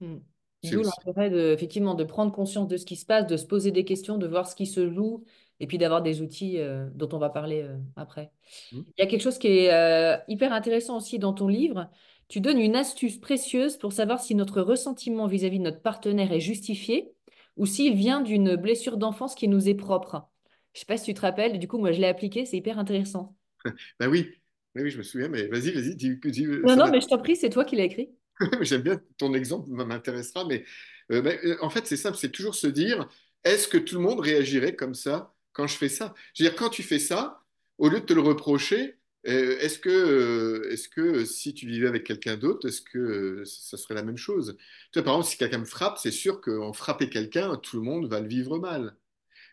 Mm. C'est D'où l'intérêt de, effectivement, de prendre conscience de ce qui se passe, de se poser des questions, de voir ce qui se joue, et puis d'avoir des outils euh, dont on va parler euh, après. Mm. Il y a quelque chose qui est euh, hyper intéressant aussi dans ton livre. Tu donnes une astuce précieuse pour savoir si notre ressentiment vis-à-vis de notre partenaire est justifié ou s'il vient d'une blessure d'enfance qui nous est propre. Je sais pas si tu te rappelles, du coup, moi, je l'ai appliqué, c'est hyper intéressant. Ben oui. Oui, oui, je me souviens, mais vas-y, vas-y, dis, dis- Non, non, m'a- mais je t'en prie, c'est toi qui l'as écrit. J'aime bien ton exemple, m'intéressera, mais euh, ben, euh, en fait, c'est simple, c'est toujours se dire, est-ce que tout le monde réagirait comme ça quand je fais ça? Je veux dire, quand tu fais ça, au lieu de te le reprocher, est-ce que, euh, est-ce que euh, si tu vivais avec quelqu'un d'autre, est-ce que euh, ça serait la même chose? Tu vois, par exemple, si quelqu'un me frappe, c'est sûr qu'en frapper quelqu'un, tout le monde va le vivre mal.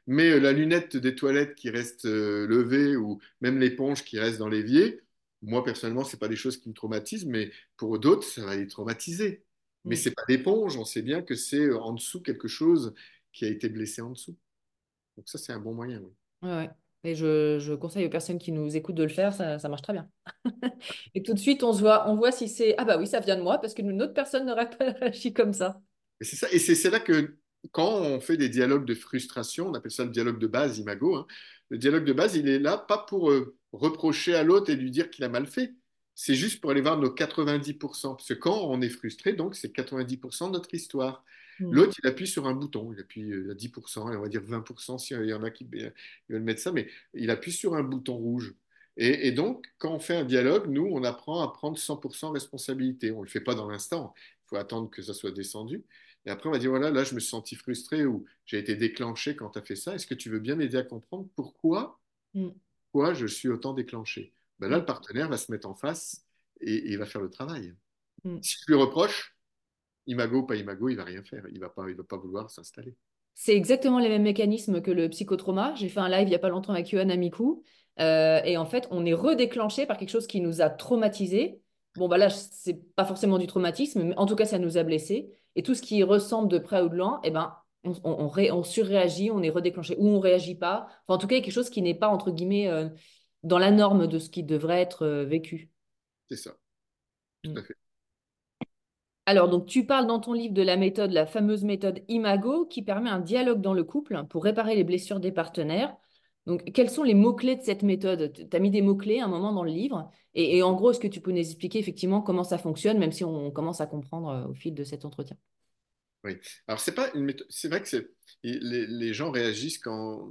Mais euh, la lunette des toilettes qui reste euh, levée ou même l'éponge qui reste dans l'évier, moi personnellement, c'est pas des choses qui me traumatisent, mais pour d'autres, ça va les traumatiser. Mais Mm. c'est pas l'éponge, on sait bien que c'est euh, en dessous quelque chose qui a été blessé en dessous. Donc ça, c'est un bon moyen. oui. Ouais, ouais. Et je, je conseille aux personnes qui nous écoutent de le faire, ça, marche très bien. Et tout de suite, on voit, si c'est Ah bah oui, ça vient de moi, parce qu'une autre personne n'aurait pas réagi comme ça. Et c'est ça, et c'est là que quand on fait des dialogues de frustration, on appelle ça le dialogue de base, Imago, hein, le dialogue de base, il est là pas pour euh, reprocher à l'autre et lui dire qu'il a mal fait. C'est juste pour aller voir nos 90%. Parce que quand on est frustré, donc c'est 90% de notre histoire. Mm. L'autre, il appuie sur un bouton, il appuie euh, à 10%, et on va dire 20% s'il y en a qui ils veulent mettre ça, mais il appuie sur un bouton rouge. Et, et donc, quand on fait un dialogue, nous, on apprend à prendre 100% responsabilité. On ne le fait pas dans l'instant, il faut attendre que ça soit descendu. Et après, on va dire, voilà, là, je me suis senti frustré ou j'ai été déclenché quand tu as fait ça. Est-ce que tu veux bien m'aider à comprendre pourquoi, Mm. pourquoi je suis autant déclenché? Ben Là, Mm. le partenaire va se mettre en face et, et il va faire le travail. Mm. Si je lui reproche, imago pas imago, il va rien faire. Il va pas, il va pas vouloir s'installer. C'est exactement les mêmes mécanismes que le psychotrauma. J'ai fait un live il n'y a pas longtemps avec Yohan Amikou. Euh, et en fait, on est redéclenché par quelque chose qui nous a traumatisé. Bon, bah là, c'est pas forcément du traumatisme, mais en tout cas, ça nous a blessés. Et tout ce qui ressemble de près ou de loin, eh ben, on, on, on ré- on surréagit, on est redéclenché ou on réagit pas. Enfin, en tout cas, il y a quelque chose qui n'est pas, entre guillemets, euh, dans la norme de ce qui devrait être euh, vécu. C'est ça. Tout Mm. à fait. Alors, donc, tu parles dans ton livre de la méthode, la fameuse méthode Imago, qui permet un dialogue dans le couple pour réparer les blessures des partenaires. Donc, quels sont les mots-clés de cette méthode? Tu as mis des mots-clés à un moment dans le livre. Et, en gros, est-ce que tu peux nous expliquer effectivement comment ça fonctionne, même si on commence à comprendre euh, au fil de cet entretien? Oui. Alors, c'est pas une méthode. C'est vrai que les gens réagissent quand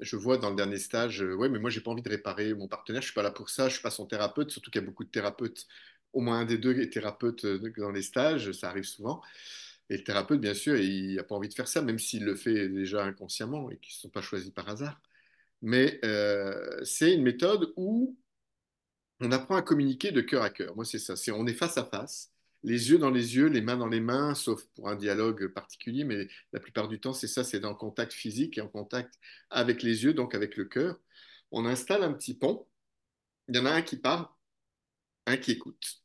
je vois dans le dernier stage, euh, ouais, mais moi, j'ai pas envie de réparer mon partenaire, je suis pas là pour ça, je suis pas son thérapeute, surtout qu'il y a beaucoup de thérapeutes. Au moins un des deux est thérapeute euh, dans les stages, ça arrive souvent. Et le thérapeute, bien sûr, il n'a pas envie de faire ça, même s'il le fait déjà inconsciemment et qu'ils ne sont pas choisis par hasard. Mais euh, c'est une méthode où on apprend à communiquer de cœur à cœur. Moi, c'est ça. On est face à face, les yeux dans les yeux, les mains dans les mains, sauf pour un dialogue particulier, mais la plupart du temps, c'est ça, c'est en contact physique et en contact avec les yeux, donc avec le cœur. On installe un petit pont. Il y en a un qui parle, un qui écoute,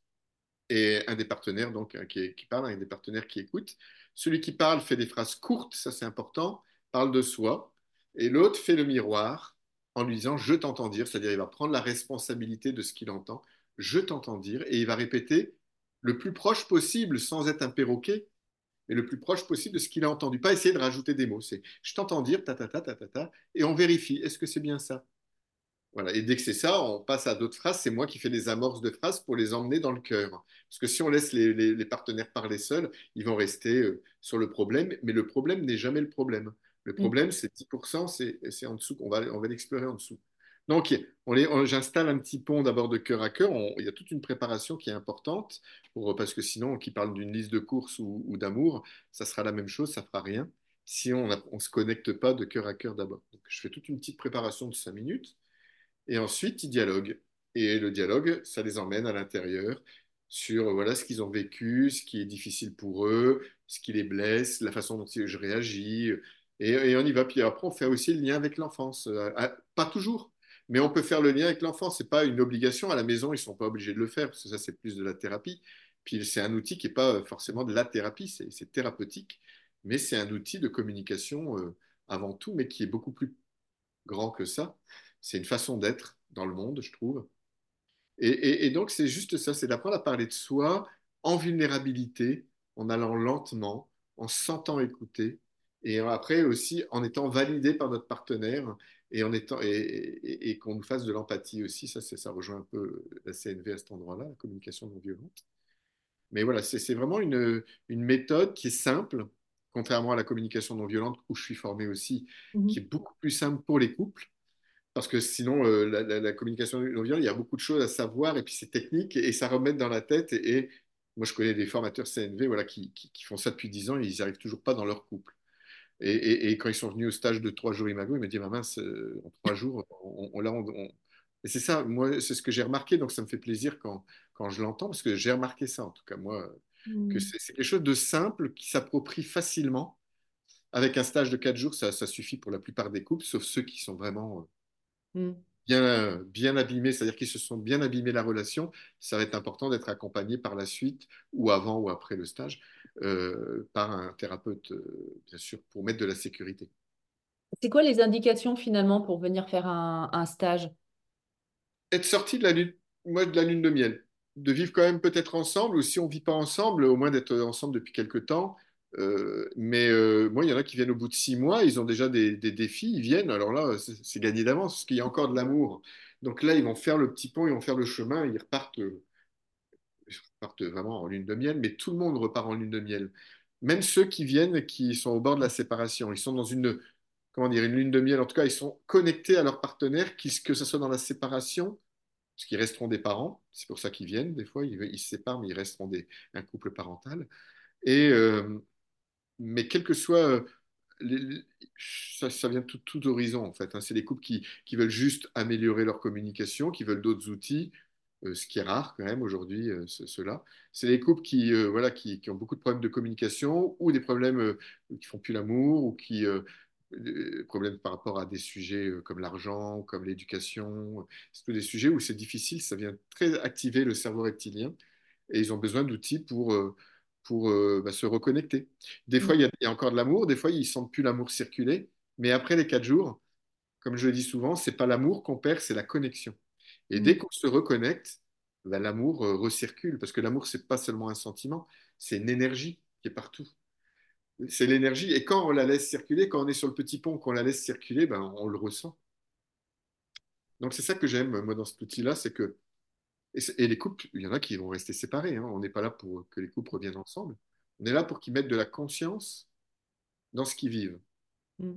et un des partenaires donc un qui, parle, un des partenaires qui écoute. Celui qui parle fait des phrases courtes, ça c'est important, parle de soi, et l'autre fait le miroir en lui disant je t'entends dire, c'est-à-dire il va prendre la responsabilité de ce qu'il entend, je t'entends dire, et il va répéter le plus proche possible sans être un perroquet, mais le plus proche possible de ce qu'il a entendu. Pas essayer de rajouter des mots, c'est je t'entends dire ta ta ta ta ta ta, et on vérifie, est-ce que c'est bien ça? Voilà. Et dès que c'est ça, on passe à d'autres phrases. C'est moi qui fais des amorces de phrases pour les emmener dans le cœur. Parce que si on laisse les, les- les partenaires parler seuls, ils vont rester euh, sur le problème. Mais le problème n'est jamais le problème. Le problème, c'est 10%, c'est en dessous. On va, on va l'explorer en dessous. Donc, on les- on- j'installe un petit pont d'abord de cœur à cœur. On- il y a toute une préparation qui est importante. Pour, parce que sinon, qui parle d'une liste de courses ou, ou d'amour, ça sera la même chose, ça fera rien. Si on ne se connecte pas de cœur à cœur d'abord. Donc, je fais toute une petite préparation de 5 minutes. Et ensuite, ils dialoguent. Et le dialogue, ça les emmène à l'intérieur sur euh, voilà ce qu'ils ont vécu, ce qui est difficile pour eux, ce qui les blesse, la façon dont je réagis. Et, on y va. Puis après, on fait aussi le lien avec l'enfance. Euh, pas toujours, Mais on peut faire le lien avec l'enfant. C'est pas une obligation. À la maison, ils sont pas obligés de le faire parce que ça, c'est plus de la thérapie. Puis c'est un outil qui n'est pas forcément de la thérapie, c'est thérapeutique, mais c'est un outil de communication euh, avant tout, mais qui est beaucoup plus grand que ça. C'est une façon d'être dans le monde, je trouve. Et, donc, c'est juste ça, c'est d'apprendre à parler de soi en vulnérabilité, en allant lentement, en sentant écouter, et après aussi en étant validé par notre partenaire et, en étant, et, qu'on nous fasse de l'empathie aussi. Ça, ça rejoint un peu la CNV à cet endroit-là, la communication non violente. Mais voilà, c'est vraiment une, une, méthode qui est simple, contrairement à la communication non violente où je suis formé aussi, mhm. qui est beaucoup plus simple pour les couples. Parce que sinon, euh, la, communication non violente, il y a beaucoup de choses à savoir et puis c'est technique et ça remet dans la tête. Et, moi, je connais des formateurs CNV voilà, qui, qui, font ça depuis 10 ans et ils n'y arrivent toujours pas dans leur couple. Et, et, quand ils sont venus au stage de 3 jours Imago, ils me disent, ma mince, en 3 jours, on, on, on, et c'est ça, moi, c'est ce que j'ai remarqué, donc ça me fait plaisir quand, quand je l'entends, parce que j'ai remarqué ça, en tout cas, moi, que mm. c'est quelque chose de simple qui s'approprie facilement. Avec un stage de 4 jours, ça, ça, suffit pour la plupart des couples, sauf ceux qui sont vraiment euh, mm. bien, bien abîmés, c'est-à-dire qu'ils se sont bien abîmés la relation. Ça va être important d'être accompagné par la suite, ou avant ou après le stage, euh, par un thérapeute, euh, bien sûr, pour mettre de la sécurité. C'est quoi les indications finalement pour venir faire un, un stage? Être sorti de la lune, moi, de la lune de miel, de vivre quand même peut-être ensemble, ou si on ne vit pas ensemble, au moins d'être ensemble depuis quelques temps. Euh, mais euh, moi, il y en a qui viennent au bout de six mois, ils ont déjà des, défis, ils viennent. Alors là, c'est gagné d'avance, parce qu'il y a encore de l'amour. Donc là, ils vont faire le petit pont, ils vont faire le chemin, ils repartent, ils repartent vraiment en lune de miel, mais tout le monde repart en lune de miel. Même ceux qui viennent, qui sont au bord de la séparation, ils sont dans une comment dire, une lune de miel. En tout cas, ils sont connectés à leur partenaire, que ce soit dans la séparation, parce qu'ils resteront des parents. C'est pour ça qu'ils viennent. Des fois, ils, se séparent, mais ils resteront un couple parental. Et, euh, mais quel que soit. Euh, ça, vient de tout, tout, horizon, en fait. Hein. C'est des couples qui, qui, veulent juste améliorer leur communication, qui veulent d'autres outils. Euh, ce qui est rare quand même aujourd'hui, cela. C'est des couples qui, voilà, qui, qui, ont beaucoup de problèmes de communication ou des problèmes qui font plus l'amour ou qui problèmes par rapport à des sujets euh, comme l'argent, comme l'éducation. C'est tous des sujets où c'est difficile, ça vient très activer le cerveau reptilien et ils ont besoin d'outils pour, euh, pour euh, bah, se reconnecter. Des fois, il y, a encore de l'amour, des fois, ils ne sentent plus l'amour circuler, mais après les quatre jours, comme je le dis souvent, c'est pas l'amour qu'on perd, c'est la connexion. Et dès mm. qu'on se reconnecte, bah, l'amour recircule, parce que l'amour, c'est pas seulement un sentiment, c'est une énergie qui est partout c'est l'énergie. Et quand on la laisse circuler, quand on est sur le petit pont, qu'on la laisse circuler, ben, on le ressent. Donc c'est ça que j'aime, moi, dans cet outil-là, c'est que... Et, les couples, il y en a qui vont rester séparés. Hein. On n'est pas là pour que les couples reviennent ensemble. On est là pour qu'ils mettent de la conscience dans ce qu'ils vivent. Mm.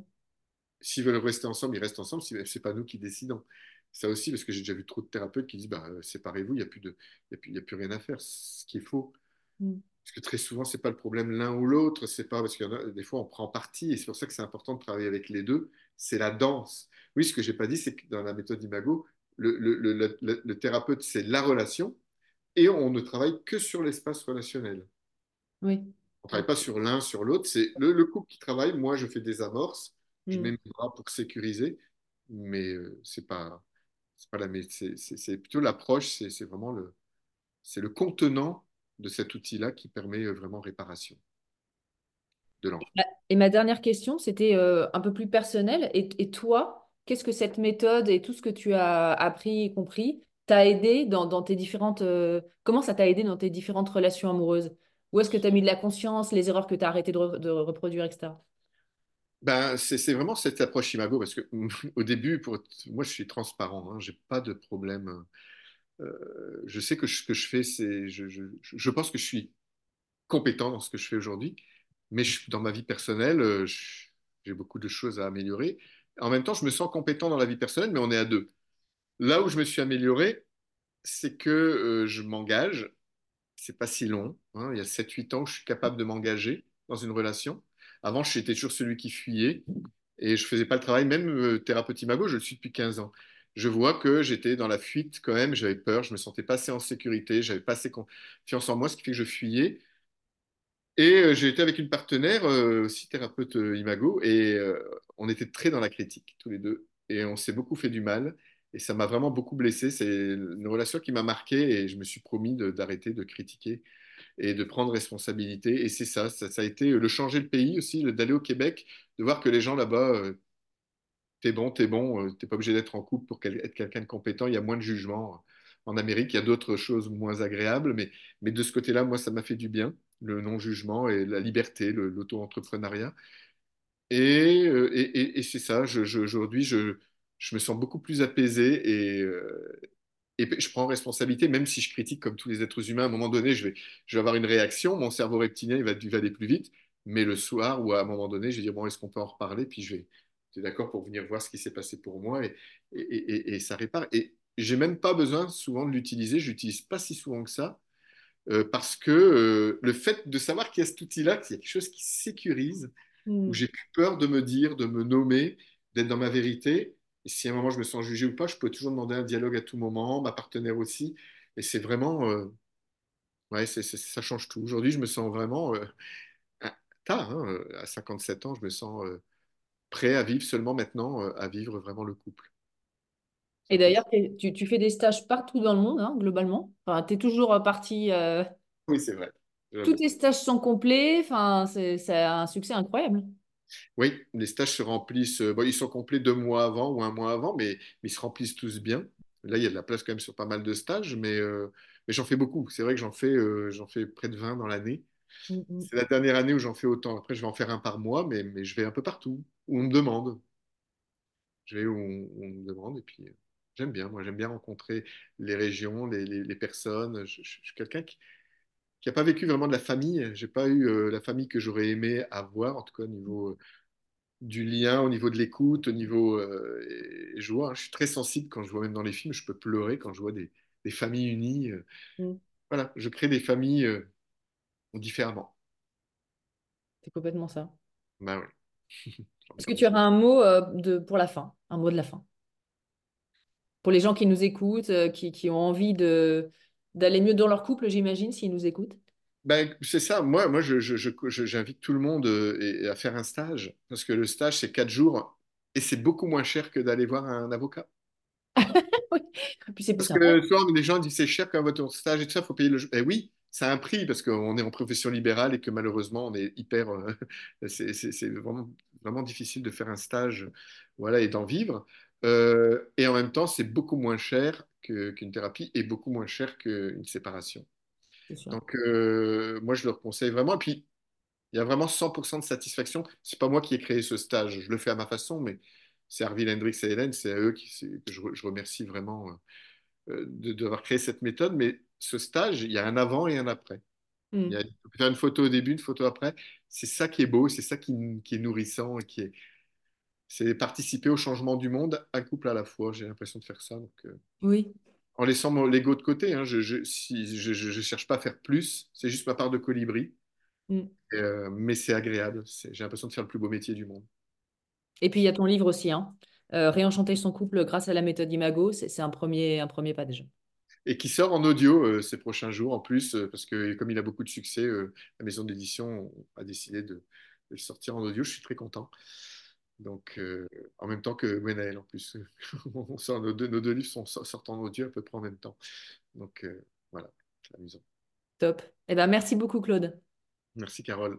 S'ils veulent rester ensemble, ils restent ensemble. Ce n'est pas nous qui décidons. Ça aussi, parce que j'ai déjà vu trop de thérapeutes qui disent bah, séparez-vous, il n'y a, plus de, a, plus, a plus rien à faire. Ce qui est faux. Mm. Parce que très souvent, ce n'est pas le problème l'un ou l'autre, c'est pas parce qu'il y en a, des fois, on prend parti, et c'est pour ça que c'est important de travailler avec les deux, c'est la danse. Oui, ce que je n'ai pas dit, c'est que dans la méthode Imago, le, le, le, le thérapeute, c'est la relation, et on ne travaille que sur l'espace relationnel. Oui. On ne travaille pas sur l'un, sur l'autre, c'est le, couple qui travaille, moi je fais des amorces, je mm. mets mes bras pour sécuriser, mais euh, c'est pas, pas la, c'est plutôt l'approche, c'est vraiment le, c'est le contenant de cet outil-là qui permet euh, vraiment réparation de l'enfant. Et ma dernière question, c'était euh, un peu plus personnel. Et, toi, qu'est-ce que cette méthode et tout ce que tu as appris et compris t'a aidé dans, tes différentes... Euh, comment ça t'a aidé dans tes différentes relations amoureuses? Où est-ce que tu as mis de la conscience, les erreurs que tu as arrêté de, reproduire, etc. Ben, c'est vraiment cette approche Imago, parce que au début, pour, moi je suis transparent, hein, j'ai pas de problème euh, je sais que ce que je fais, c'est. Je, pense que je suis compétent dans ce que je fais aujourd'hui, mais dans ma vie personnelle, euh, j'ai beaucoup de choses à améliorer. En même temps, je me sens compétent dans la vie personnelle, mais on est à deux. Là où je me suis amélioré, c'est que euh, je m'engage. C'est pas si long. Hein. il y a 7-8 ans que je suis capable de m'engager dans une relation. Avant, j'étais toujours celui qui fuyait et je faisais pas le travail. Même thérapeute imago, je le suis depuis 15 ans je vois que j'étais dans la fuite quand même, j'avais peur, je me sentais pas assez en sécurité, j'avais pas assez confiance en moi, ce qui fait que je fuyais. Et euh, j'ai été avec une partenaire, euh, aussi thérapeute euh, Imago, et on était très dans la critique, tous les deux. Et on s'est beaucoup fait du mal. Et ça m'a vraiment beaucoup blessé. C'est une relation qui m'a marqué et je me suis promis d'arrêter de, critiquer et de prendre responsabilité. Et c'est ça, ça, a été le changer le pays aussi, d'aller au Québec, de voir que les gens là-bas, t'es bon, t'es bon, t'es pas obligé d'être en couple pour être quelqu'un de compétent, il y a moins de jugement. En Amérique, il y a d'autres choses moins agréables, mais, mais de ce côté-là, moi, ça m'a fait du bien, le non-jugement et la liberté, l'auto-entrepreneuriat. Et, euh, et, et, c'est ça, aujourd'hui, je, je, me sens beaucoup plus apaisé et, et je prends responsabilité, même si je critique comme tous les êtres humains, à un moment donné, je vais, vais avoir une réaction, mon cerveau reptilien il va, il va aller plus vite, mais le soir ou à un moment donné, je vais dire, bon, est-ce qu'on peut en reparler? Puis je vais, tu es d'accord pour venir voir ce qui s'est passé pour moi et, et, et, ça répare. Et j'ai même pas besoin souvent de l'utiliser, je l'utilise pas si souvent que ça, euh, parce que euh, le fait de savoir qu'il y a cet outil-là, qu'il y a quelque chose qui sécurise, où mm. j'ai plus peur de me dire, de me nommer, d'être dans ma vérité, et si à un moment je me sens jugé ou pas, je peux toujours demander un dialogue à tout moment, ma partenaire aussi. Et c'est vraiment. Euh, ouais, ça change tout. Aujourd'hui, je me sens vraiment. Tard, hein, à 57 ans, je me sens prêt à vivre seulement maintenant, à vivre vraiment le couple. Et d'ailleurs, tu, tu, fais des stages partout dans le monde, hein, globalement. Enfin, tu es toujours parti. Oui, c'est vrai. Tous tes stages sont complets. Enfin, c'est un succès incroyable. Oui, les stages se remplissent, euh, bon, ils sont complets deux mois avant ou un mois avant, mais, ils se remplissent tous bien. Là, il y a de la place quand même sur pas mal de stages, mais, euh, mais j'en fais beaucoup. C'est vrai que j'en fais, euh, j'en fais près de 20 dans l'année. Mm, mm. C'est la dernière année où j'en fais autant. Après, je vais en faire un par mois, mais, mais je vais un peu partout, où on me demande. Je vais où on, me demande, et puis j'aime bien. Moi, j'aime bien rencontrer les régions, les, les, personnes. Je, je suis quelqu'un qui n'a pas vécu vraiment de la famille. J'ai pas eu euh, la famille que j'aurais aimé avoir, en tout cas au niveau euh, du lien, au niveau de l'écoute, au niveau. Euh, et, je vois, hein, je suis très sensible quand je vois même dans les films, je peux pleurer quand je vois des, familles unies. Mm. Voilà, je crée des familles différemment. C'est complètement ça. Bah Est-ce que tu auras un mot de, pour la fin, un mot de la fin Pour les gens qui nous écoutent, qui, qui ont envie de, d'aller mieux dans leur couple, j'imagine, s'ils nous écoutent ben, c'est ça. Moi, moi j'invite je, je, tout le monde euh, à faire un stage parce que le stage, c'est quatre jours et c'est beaucoup moins cher que d'aller voir un avocat. oui. Puis c'est parce que souvent, les gens disent c'est cher quand votre stage et tout ça, il faut payer le. Ben oui, c'est un prix parce qu'on est en profession libérale et que malheureusement, on est hyper. Euh, c'est vraiment, vraiment difficile de faire un stage voilà, et d'en vivre. Euh, et en même temps, c'est beaucoup moins cher qu'une thérapie et beaucoup moins cher qu'une séparation. Donc, euh, moi, je leur conseille vraiment. Et puis, il y a vraiment 100% de satisfaction. C'est pas moi qui ai créé ce stage. Je le fais à ma façon, mais c'est Arvil Hendrix et Hélène. C'est à eux qui, que je, remercie vraiment euh, d'avoir créé cette méthode. Mais ce stage, il y a un avant et un après. Mm. Il y a, faire une photo au début, une photo après. C'est ça qui est beau, c'est ça qui, qui, est nourrissant et qui est, c'est participer au changement du monde, un couple à la fois. J'ai l'impression de faire ça. Donc, euh, oui. En laissant mon l'ego de côté. Hein, je ne je, cherche pas à faire plus. C'est juste ma part de colibri. Mm. Euh, mais c'est agréable. J'ai l'impression de faire le plus beau métier du monde. Et puis, il y a ton livre aussi. Hein. Euh, Réenchanter son couple grâce à la méthode Imago. C'est un premier, un premier pas déjà. Et qui sort en audio ces prochains jours en plus, parce que comme il a beaucoup de succès, la maison d'édition a décidé de, de, le sortir en audio. Je suis très content. Donc, euh, en même temps que Gwenaël, en plus. on sort, nos, deux, nos deux livres sont, sortent en audio à peu près en même temps. Donc, euh, voilà, c'est amusant. Top. Eh ben, merci beaucoup, Claude. Merci, Carole.